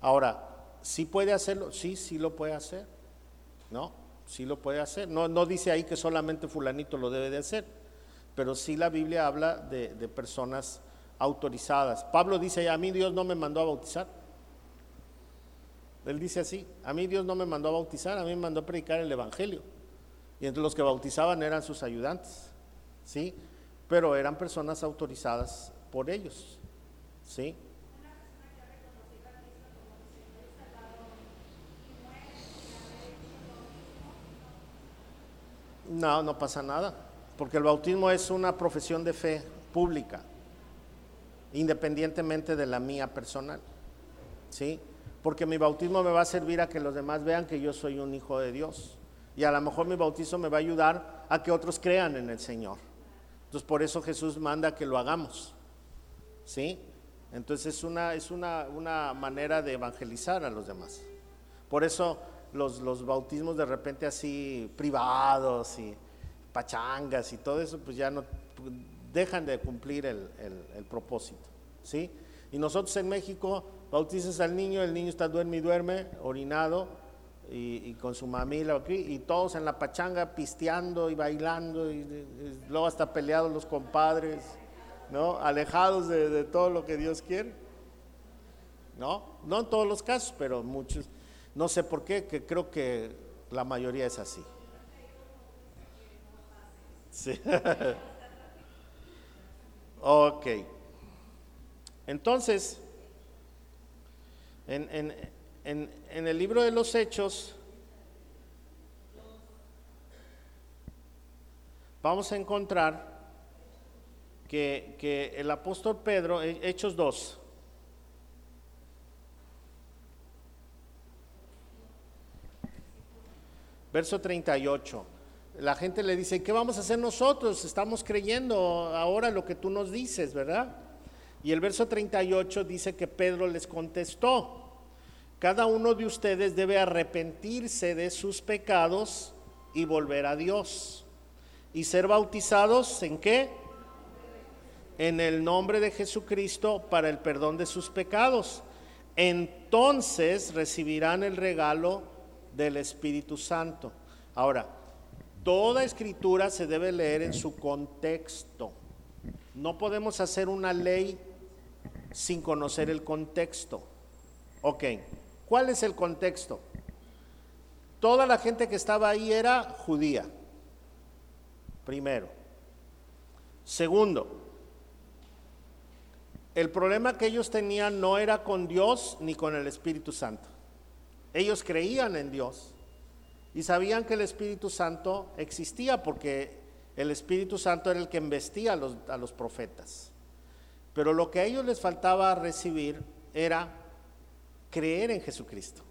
Ahora, ¿sí puede hacerlo? Sí, sí lo puede hacer. ¿No? Sí lo puede hacer. No, no dice ahí que solamente fulanito lo debe de hacer, pero sí la Biblia habla de, de personas autorizadas. Pablo dice, a mí Dios no me mandó a bautizar. Él dice así, a mí Dios no me mandó a bautizar, a mí me mandó a predicar el Evangelio. Y entre los que bautizaban eran sus ayudantes, ¿sí? Pero eran personas autorizadas por ellos, ¿sí? No, no pasa nada, porque el bautismo es una profesión de fe pública independientemente de la mía personal. ¿Sí? Porque mi bautismo me va a servir a que los demás vean que yo soy un hijo de Dios. Y a lo mejor mi bautismo me va a ayudar a que otros crean en el Señor. Entonces por eso Jesús manda que lo hagamos. ¿Sí? Entonces es una, es una, una manera de evangelizar a los demás. Por eso los, los, bautismos de repente así privados y pachangas y todo eso, pues ya no dejan de cumplir el, propósito. ¿sí? Y nosotros en México bautizas al niño, el niño está duerme y duerme, orinado, y, con su mamila aquí, y todos en la pachanga pisteando y bailando, y, luego hasta peleados los compadres, ¿no? Alejados de, de, todo lo que Dios quiere. ¿No? No en todos los casos, pero muchos. No sé por qué, que creo que la mayoría es así. Sí. (laughs) Entonces, en, el libro de los Hechos, vamos a encontrar que, que el apóstol Pedro, Hechos 2, verso 38 la gente le dice, ¿qué vamos a hacer nosotros? Estamos creyendo ahora lo que tú nos dices, ¿verdad? Y el verso 38 dice que Pedro les contestó, cada uno de ustedes debe arrepentirse de sus pecados y volver a Dios. ¿Y ser bautizados en qué? En el nombre de Jesucristo para el perdón de sus pecados. Entonces recibirán el regalo del Espíritu Santo. Ahora, Toda escritura se debe leer en su contexto. No podemos hacer una ley sin conocer el contexto. Ok, ¿cuál es el contexto? Toda la gente que estaba ahí era judía, primero. Segundo, el problema que ellos tenían no era con Dios ni con el Espíritu Santo. Ellos creían en Dios, y sabían que el Espíritu Santo existía porque el Espíritu Santo era el que embestía a los, a los profetas. Pero lo que a ellos les faltaba recibir era creer en Jesucristo.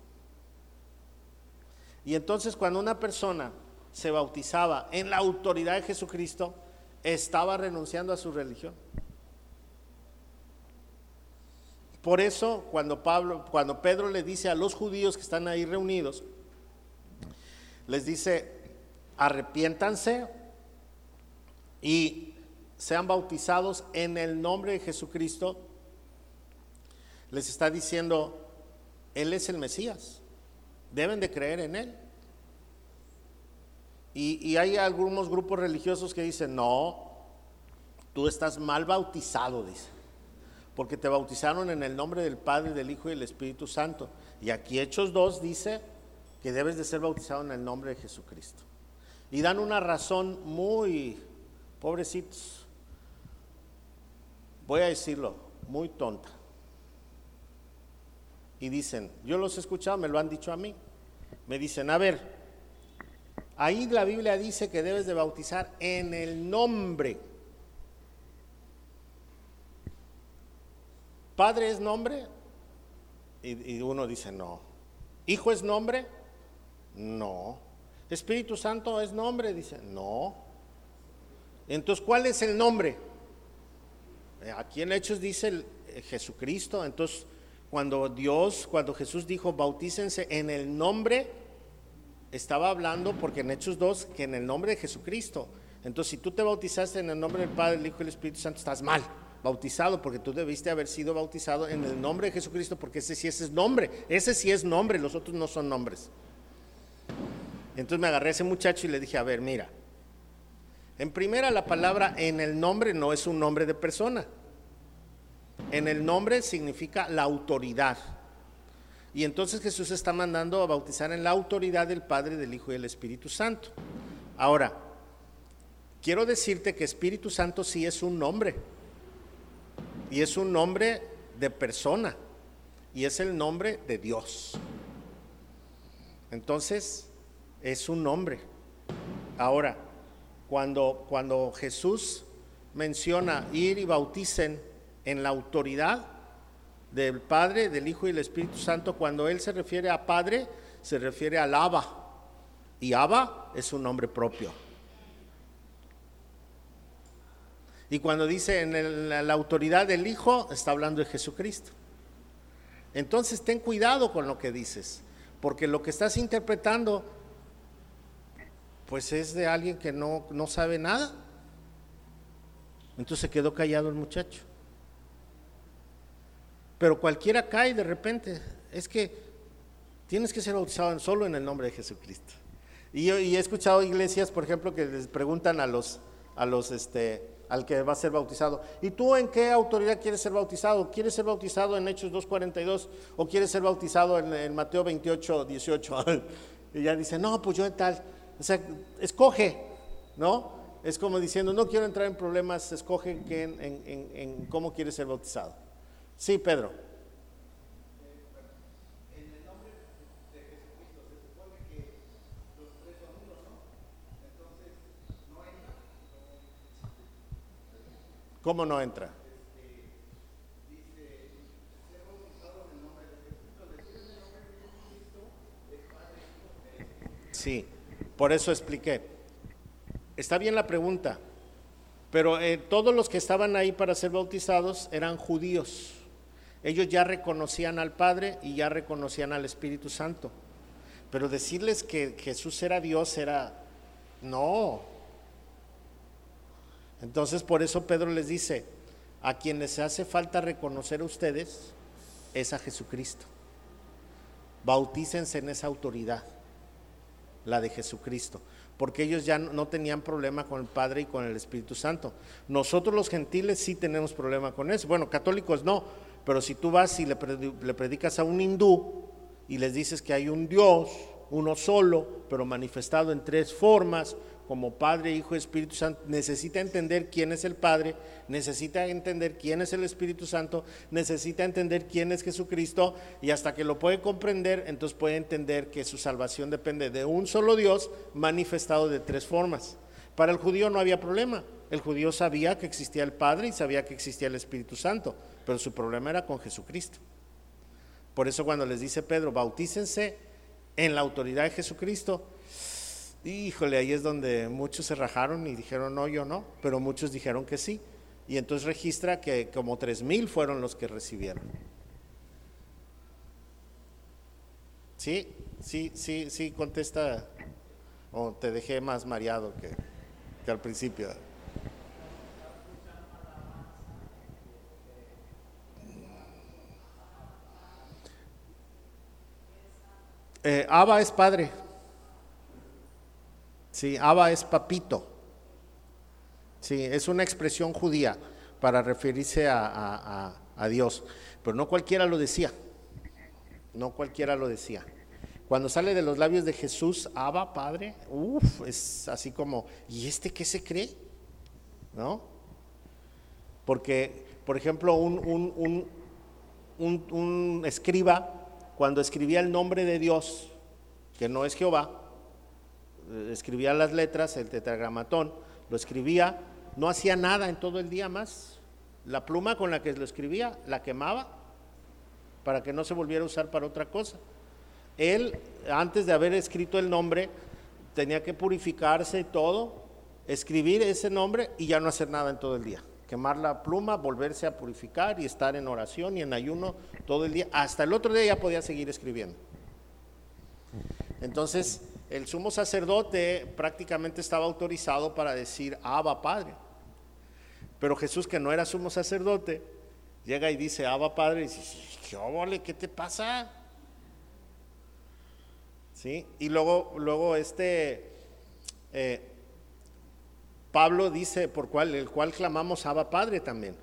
Y entonces cuando una persona se bautizaba en la autoridad de Jesucristo, estaba renunciando a su religión. Por eso cuando Pablo, cuando Pedro le dice a los judíos que están ahí reunidos, les dice, arrepiéntanse y sean bautizados en el nombre de Jesucristo, les está diciendo, Él es el Mesías, deben de creer en Él. Y, y, hay algunos grupos religiosos que dicen, no, tú estás mal bautizado, dice, porque te bautizaron en el nombre del Padre, del Hijo y del Espíritu Santo. Y aquí Hechos 2 dice que debes de ser bautizado en el nombre de Jesucristo. Y dan una razón muy, pobrecitos, voy a decirlo, muy tonta. Y dicen, yo los he escuchado, me lo han dicho a mí. Me dicen, a ver, ahí la Biblia dice que debes de bautizar en el nombre ¿Padre es nombre? Y, uno dice, no. ¿Hijo es nombre? No. ¿Espíritu Santo es nombre? Dice, no. Entonces, ¿cuál es el nombre? Eh, aquí en Hechos dice eh, Jesucristo. Entonces, cuando Dios, cuando Jesús dijo, bautícense en el nombre, estaba hablando, porque en Hechos 2, que en el nombre de Jesucristo. Entonces, si tú te bautizaste en el nombre del Padre, el Hijo y el Espíritu Santo, estás mal bautizado, porque tú debiste haber sido bautizado en el nombre de Jesucristo, porque ese sí ese es nombre, ese sí es nombre, los otros no son nombres. Entonces me agarré a ese muchacho y le dije, a ver, mira, en primera la palabra en el nombre no es un nombre de persona. En el nombre significa la autoridad. Y entonces Jesús está mandando a bautizar en la autoridad del Padre, del Hijo y del Espíritu Santo. Ahora, quiero decirte que Espíritu Santo sí es un nombre. Y es un nombre de persona. Y es el nombre de Dios. Entonces, es un nombre. Ahora, cuando, cuando Jesús menciona ir y bauticen en la autoridad del Padre, del Hijo y del Espíritu Santo, cuando Él se refiere a Padre, se refiere al Abba. Y Abba es un nombre propio. Y cuando dice en la autoridad del Hijo, está hablando de Jesucristo. Entonces ten cuidado con lo que dices, porque lo que estás interpretando, pues es de alguien que no, no sabe nada. Entonces se quedó callado el muchacho. Pero cualquiera cae de repente. Es que tienes que ser bautizado solo en el nombre de Jesucristo. Y, y he escuchado iglesias, por ejemplo, que les preguntan a los, a los, este, al que va a ser bautizado. ¿Y tú en qué autoridad quieres ser bautizado? ¿Quieres ser bautizado en Hechos 2.42 o quieres ser bautizado en, Mateo 28, 18? (laughs) y ya dice, no, pues yo en tal. O sea, escoge, ¿no? Es como diciendo, no quiero entrar en problemas, escoge en, en cómo quieres ser bautizado. Sí, Pedro. ¿Cómo no entra? Sí, por eso expliqué. Está bien la pregunta, pero eh, todos los que estaban ahí para ser bautizados eran judíos. Ellos ya reconocían al Padre y ya reconocían al Espíritu Santo. Pero decirles que Jesús era Dios era, no, entonces por eso Pedro les dice, a quienes se hace falta reconocer a ustedes es a Jesucristo. Bautícense en esa autoridad, la de Jesucristo, porque ellos ya no tenían problema con el Padre y con el Espíritu Santo. Nosotros los gentiles sí tenemos problema con eso. Bueno, católicos no, pero si tú vas y le, predicas a un hindú y les dices que hay un Dios, uno solo, pero manifestado en tres formas, como Padre, Hijo Espíritu Santo, necesita entender quién es el Padre, necesita entender quién es el Espíritu Santo, necesita entender quién es Jesucristo y hasta que lo puede comprender, entonces puede entender que su salvación depende de un solo Dios manifestado de tres formas. Para el judío no había problema, el judío sabía que existía el Padre y sabía que existía el Espíritu Santo, pero su problema era con Jesucristo. Por eso cuando les dice Pedro, bautícense en la autoridad de Jesucristo, Híjole, ahí es donde muchos se rajaron y dijeron no, yo no, pero muchos dijeron que sí. Y entonces registra que como tres mil fueron los que recibieron. Sí, sí, sí, sí, contesta. O te dejé más mareado que, que al principio. Eh, Abba es padre. Sí, Abba es papito. Sí, es una expresión judía para referirse a, a Dios. Pero no cualquiera lo decía. No cualquiera lo decía. Cuando sale de los labios de Jesús, Abba, Padre, uff, es así como, ¿y este qué se cree? ¿No? Porque, por ejemplo, un, un, escriba, cuando escribía el nombre de Dios, que no es Jehová, eh, escribía las letras, el tetragramatón, lo escribía, no hacía nada en todo el día más. La pluma con la que lo escribía la quemaba para que no se volviera a usar para otra cosa. Él, antes de haber escrito el nombre, tenía que purificarse todo, escribir ese nombre y ya no hacer nada en todo el día. Quemar la pluma, volverse a purificar y estar en oración y en ayuno todo el día. Hasta el otro día ya podía seguir escribiendo. Entonces, el sumo sacerdote prácticamente estaba autorizado para decir, Abba Padre. Pero Jesús, que no era sumo sacerdote, llega y dice, Abba Padre, y dice, ¿qué, ¿qué te pasa? ¿Sí? Y luego, luego este eh, Pablo dice, por cual, el cual clamamos Abba Padre también.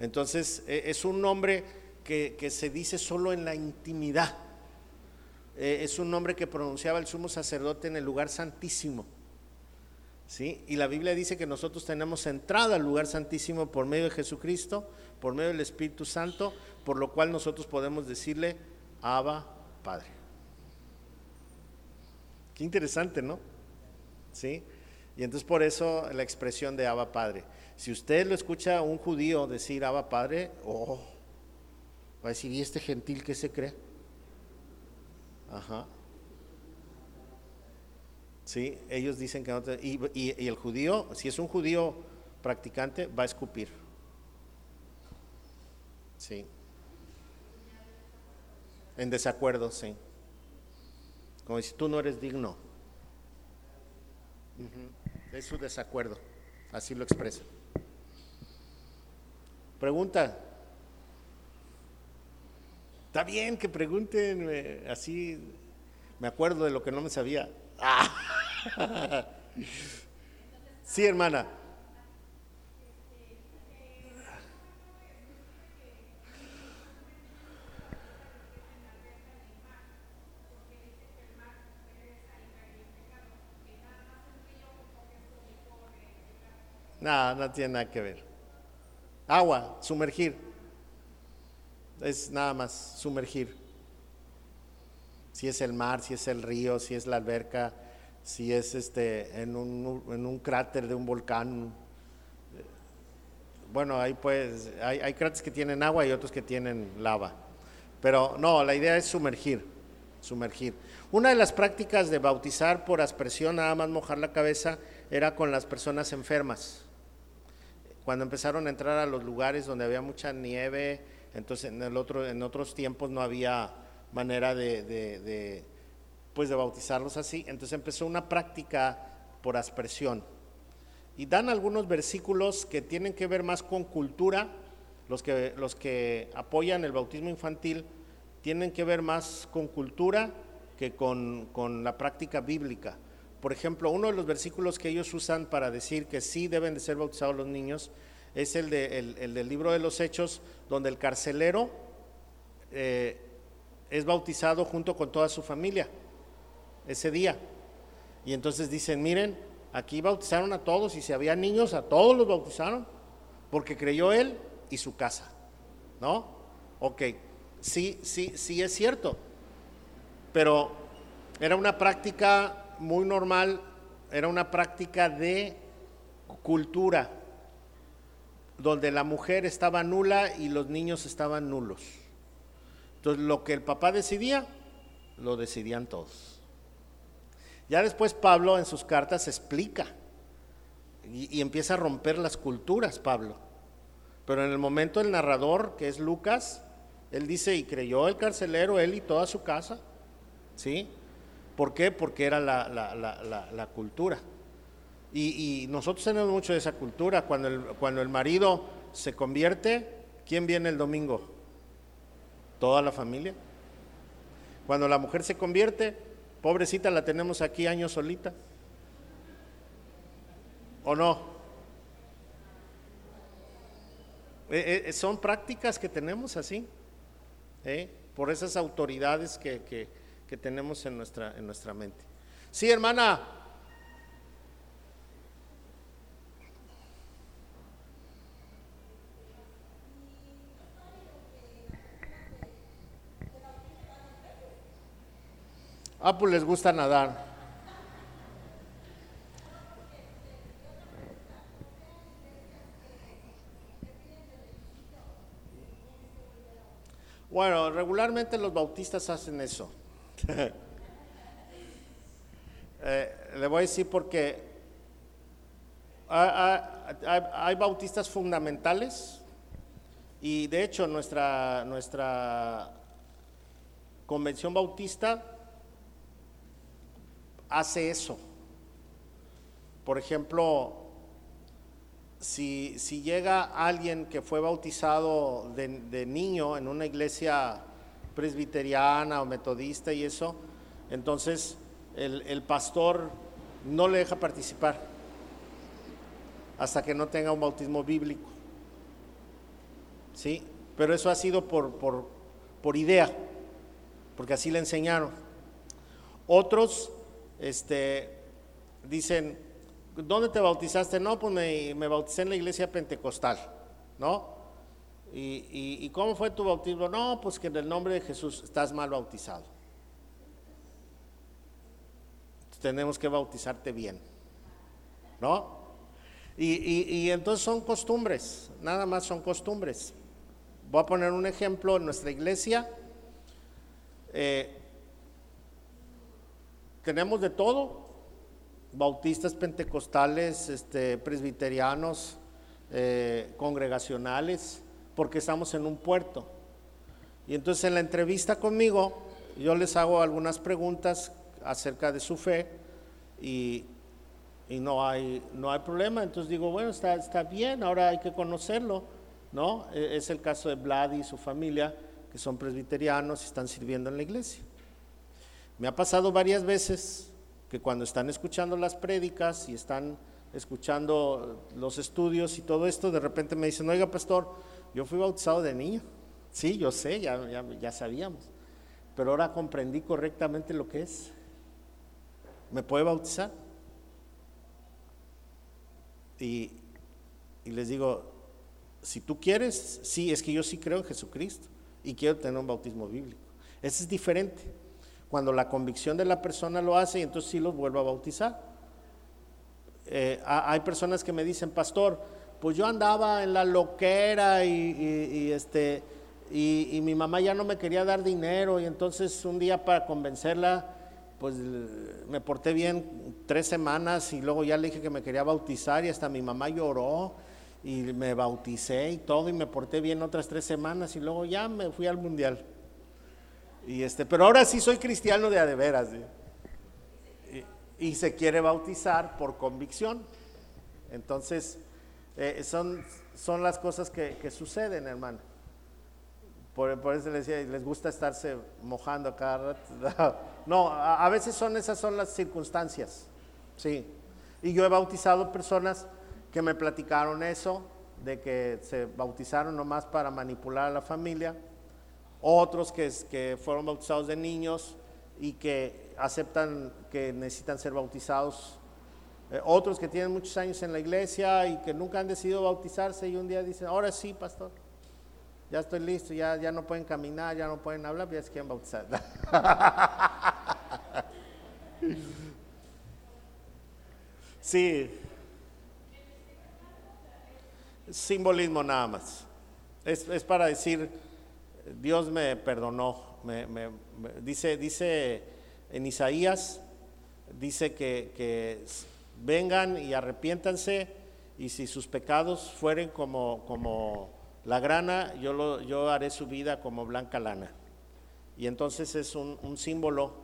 Entonces, e, es un nombre que, que se dice solo en la intimidad. Eh, es un nombre que pronunciaba el sumo sacerdote en el lugar santísimo. ¿sí? Y la Biblia dice que nosotros tenemos entrada al lugar santísimo por medio de Jesucristo, por medio del Espíritu Santo, por lo cual nosotros podemos decirle, Abba Padre. Qué interesante, ¿no? ¿Sí? Y entonces por eso la expresión de Abba Padre. Si usted lo escucha a un judío decir Abba Padre, oh, va a decir, ¿y este gentil qué se cree? Ajá. Sí, ellos dicen que no y, el judío, si es un judío practicante, va a escupir. Sí. En desacuerdo, sí. Como si tú no eres digno. Es su desacuerdo. Así lo expresa. Pregunta. Está bien que pregunten así, me acuerdo de lo que no me sabía. (laughs) Sí, hermana. No, no tiene nada que ver. Agua, sumergir es nada más sumergir. Si es el mar, si es el río, si es la alberca, si es este en un, en un cráter de un volcán. Bueno, hay pues hay, hay cráteres que tienen agua y otros que tienen lava. Pero no, la idea es sumergir, sumergir. Una de las prácticas de bautizar por aspersión, nada más mojar la cabeza, era con las personas enfermas. Cuando empezaron a entrar a los lugares donde había mucha nieve, entonces en, otros tiempos no había manera de, pues de bautizarlos así. Entonces empezó una práctica por aspersión. Y dan algunos versículos que tienen que ver más con cultura, los que, los que apoyan el bautismo infantil tienen que ver más con cultura que con, con, la práctica bíblica. Por ejemplo, uno de los versículos que ellos usan para decir que sí deben de ser bautizados los niños es el, de, el, del libro de los Hechos, donde el carcelero eh, es bautizado junto con toda su familia ese día. Y entonces dicen, miren, aquí bautizaron a todos y si había niños, a todos los bautizaron, porque creyó él y su casa. ¿No? Ok, sí, sí, sí es cierto, pero era una práctica muy normal, era una práctica de cultura donde la mujer estaba nula y los niños estaban nulos. Entonces lo que el papá decidía, lo decidían todos. Ya después Pablo en sus cartas explica y, empieza a romper las culturas, Pablo. Pero en el momento el narrador, que es Lucas, él dice, y creyó el carcelero, él y toda su casa. ¿Sí? ¿Por qué? Porque era la, la cultura. Y, nosotros tenemos mucho de esa cultura. Cuando el, cuando el marido se convierte, ¿quién viene el domingo? Toda la familia. Cuando la mujer se convierte, pobrecita, la tenemos aquí años solita. ¿O no? Eh, eh, son prácticas que tenemos así, por esas autoridades que, que, tenemos en nuestra, en nuestra mente. Sí, hermana. Ah, pues les gusta nadar. Bueno, regularmente los bautistas hacen eso. (laughs) Eh, le voy a decir porque hay, bautistas fundamentales y de hecho nuestra, nuestra convención bautista hace eso. Por ejemplo, si, llega alguien que fue bautizado de, niño en una iglesia presbiteriana o metodista y eso, entonces el, pastor no le deja participar hasta que no tenga un bautismo bíblico. ¿Sí? Pero eso ha sido por, por, por idea, porque así le enseñaron. Otros este, dicen, ¿dónde te bautizaste? No, pues me, bauticé en la iglesia pentecostal, ¿no? Y, cómo fue tu bautismo? No, pues que en el nombre de Jesús estás mal bautizado. Tenemos que bautizarte bien, ¿no? Y, entonces son costumbres, nada más son costumbres. Voy a poner un ejemplo en nuestra iglesia. Eh, tenemos de todo, bautistas pentecostales, este, presbiterianos, eh, congregacionales, porque estamos en un puerto. Y entonces en la entrevista conmigo yo les hago algunas preguntas acerca de su fe y, no, hay, no hay problema. Entonces digo, bueno, está, está bien, ahora hay que conocerlo, ¿no? E, es el caso de Vlad y su familia, que son presbiterianos y están sirviendo en la iglesia. Me ha pasado varias veces que cuando están escuchando las prédicas y están escuchando los estudios y todo esto, de repente me dicen, oiga pastor, yo fui bautizado de niño. Sí, yo sé, ya, ya, sabíamos, pero ahora comprendí correctamente lo que es. ¿Me puede bautizar? Y, y les digo, si tú quieres, sí, es que yo sí creo en Jesucristo y quiero tener un bautismo bíblico. Ese es diferente cuando la convicción de la persona lo hace y entonces sí los vuelvo a bautizar. Eh, hay personas que me dicen, pastor, pues yo andaba en la loquera y, este, y, mi mamá ya no me quería dar dinero y entonces un día para convencerla, pues me porté bien tres semanas y luego ya le dije que me quería bautizar y hasta mi mamá lloró y me bauticé y todo y me porté bien otras tres semanas y luego ya me fui al mundial. Y este, pero ahora sí soy cristiano de a de veras. Y, se quiere bautizar por convicción. Entonces, eh, son, son las cosas que, suceden, hermano. Por, eso les decía, les gusta estarse mojando cada rato. (laughs) No, a, veces son esas son las circunstancias. Sí. Y yo he bautizado personas que me platicaron eso, de que se bautizaron nomás para manipular a la familia otros que, fueron bautizados de niños y que aceptan que necesitan ser bautizados, eh, otros que tienen muchos años en la iglesia y que nunca han decidido bautizarse y un día dicen, ahora sí, pastor, ya estoy listo, ya, ya no pueden caminar, ya no pueden hablar, ya se quieren bautizar. (laughs) sí, simbolismo nada más, es, es para decir Dios me perdonó. Me, dice, dice en Isaías, dice que, vengan y arrepiéntanse y si sus pecados fueren como, como la grana, yo, lo, yo haré su vida como blanca lana. Y entonces es un, símbolo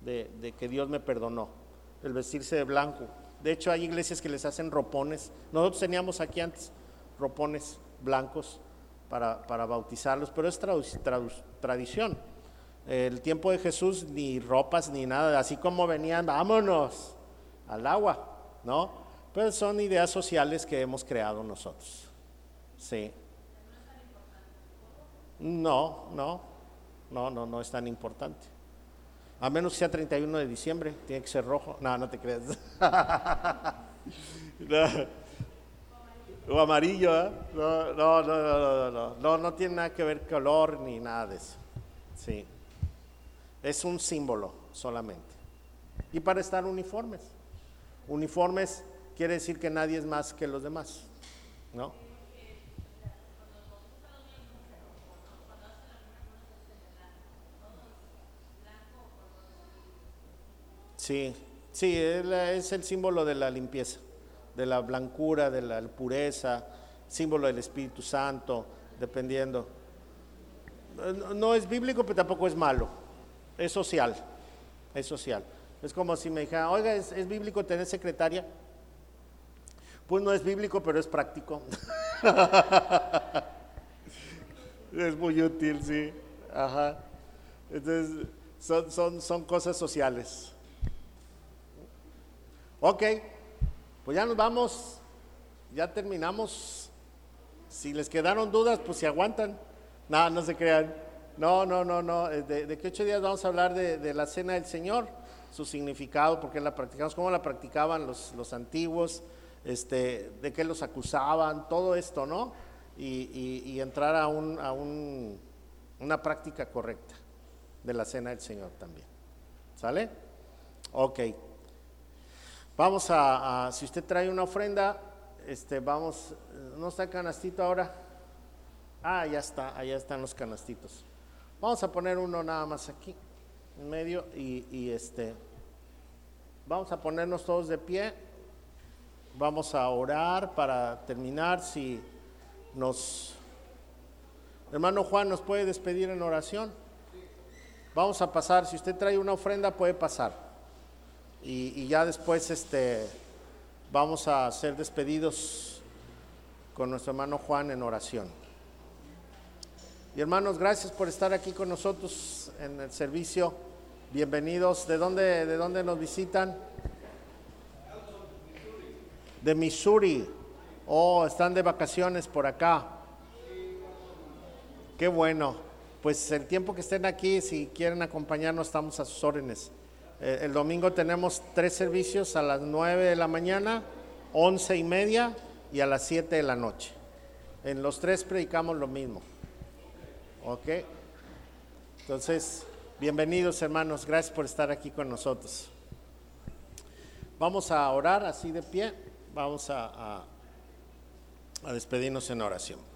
de, de, que Dios me perdonó, el vestirse de blanco. De hecho, hay iglesias que les hacen ropones. Nosotros teníamos aquí antes ropones blancos para, bautizarlos, pero es tradición. El tiempo de Jesús ni ropas ni nada, así como venían, vámonos al agua, ¿no? Pero son ideas sociales que hemos creado nosotros. Sí. No, no, no, no, no es tan importante. A menos que sea 31 de diciembre, tiene que ser rojo. No, no te creas. (laughs) O amarillo, ¿eh? No, no, no, no, no, no, no, tiene nada que ver color ni nada de eso. Sí. Es un símbolo solamente. Y para estar uniformes. Uniformes quiere decir que nadie es más que los demás, ¿no? Sí, sí, es el símbolo de la limpieza, de la blancura, de la pureza, símbolo del Espíritu Santo, dependiendo. No es bíblico, pero tampoco es malo, es social, es social. Es como si me dijeran, oiga, ¿es, bíblico tener secretaria? Pues no es bíblico, pero es práctico. (laughs) es muy útil, sí. Ajá. Entonces, son, son, son cosas sociales. Ok, pues ya nos vamos, ya terminamos. Si les quedaron dudas, pues se aguantan. No, no se crean. No, no, no, no. Eh, de, qué ocho días vamos a hablar de, la cena del Señor, su significado, por qué la practicamos, cómo la practicaban los, los antiguos, este, de qué los acusaban, todo esto, ¿no? Y, entrar a, un, a un, una práctica correcta de la cena del Señor también. ¿Sale? Ok. Vamos a, si usted trae una ofrenda, este, vamos, ¿no está el canastito ahora? Ah, ya está, allá están los canastitos. Vamos a poner uno nada más aquí, en medio, y, y este, vamos a ponernos todos de pie. Vamos a orar para terminar. Si nos, hermano Juan, nos puede despedir en oración. Vamos a pasar, si usted trae una ofrenda, puede pasar. Y, ya después este, vamos a ser despedidos con nuestro hermano Juan en oración. Y hermanos, gracias por estar aquí con nosotros en el servicio. Bienvenidos. ¿De dónde, de dónde nos visitan? De Missouri. Oh, están de vacaciones por acá. Qué bueno. Pues el tiempo que estén aquí, si quieren acompañarnos, estamos a sus órdenes. Eh, el domingo tenemos tres servicios a las 9 de la mañana, once y media y a las 7 de la noche. En los tres predicamos lo mismo. ¿Ok? Entonces, bienvenidos hermanos, gracias por estar aquí con nosotros. Vamos a orar así de pie, vamos a despedirnos en oración.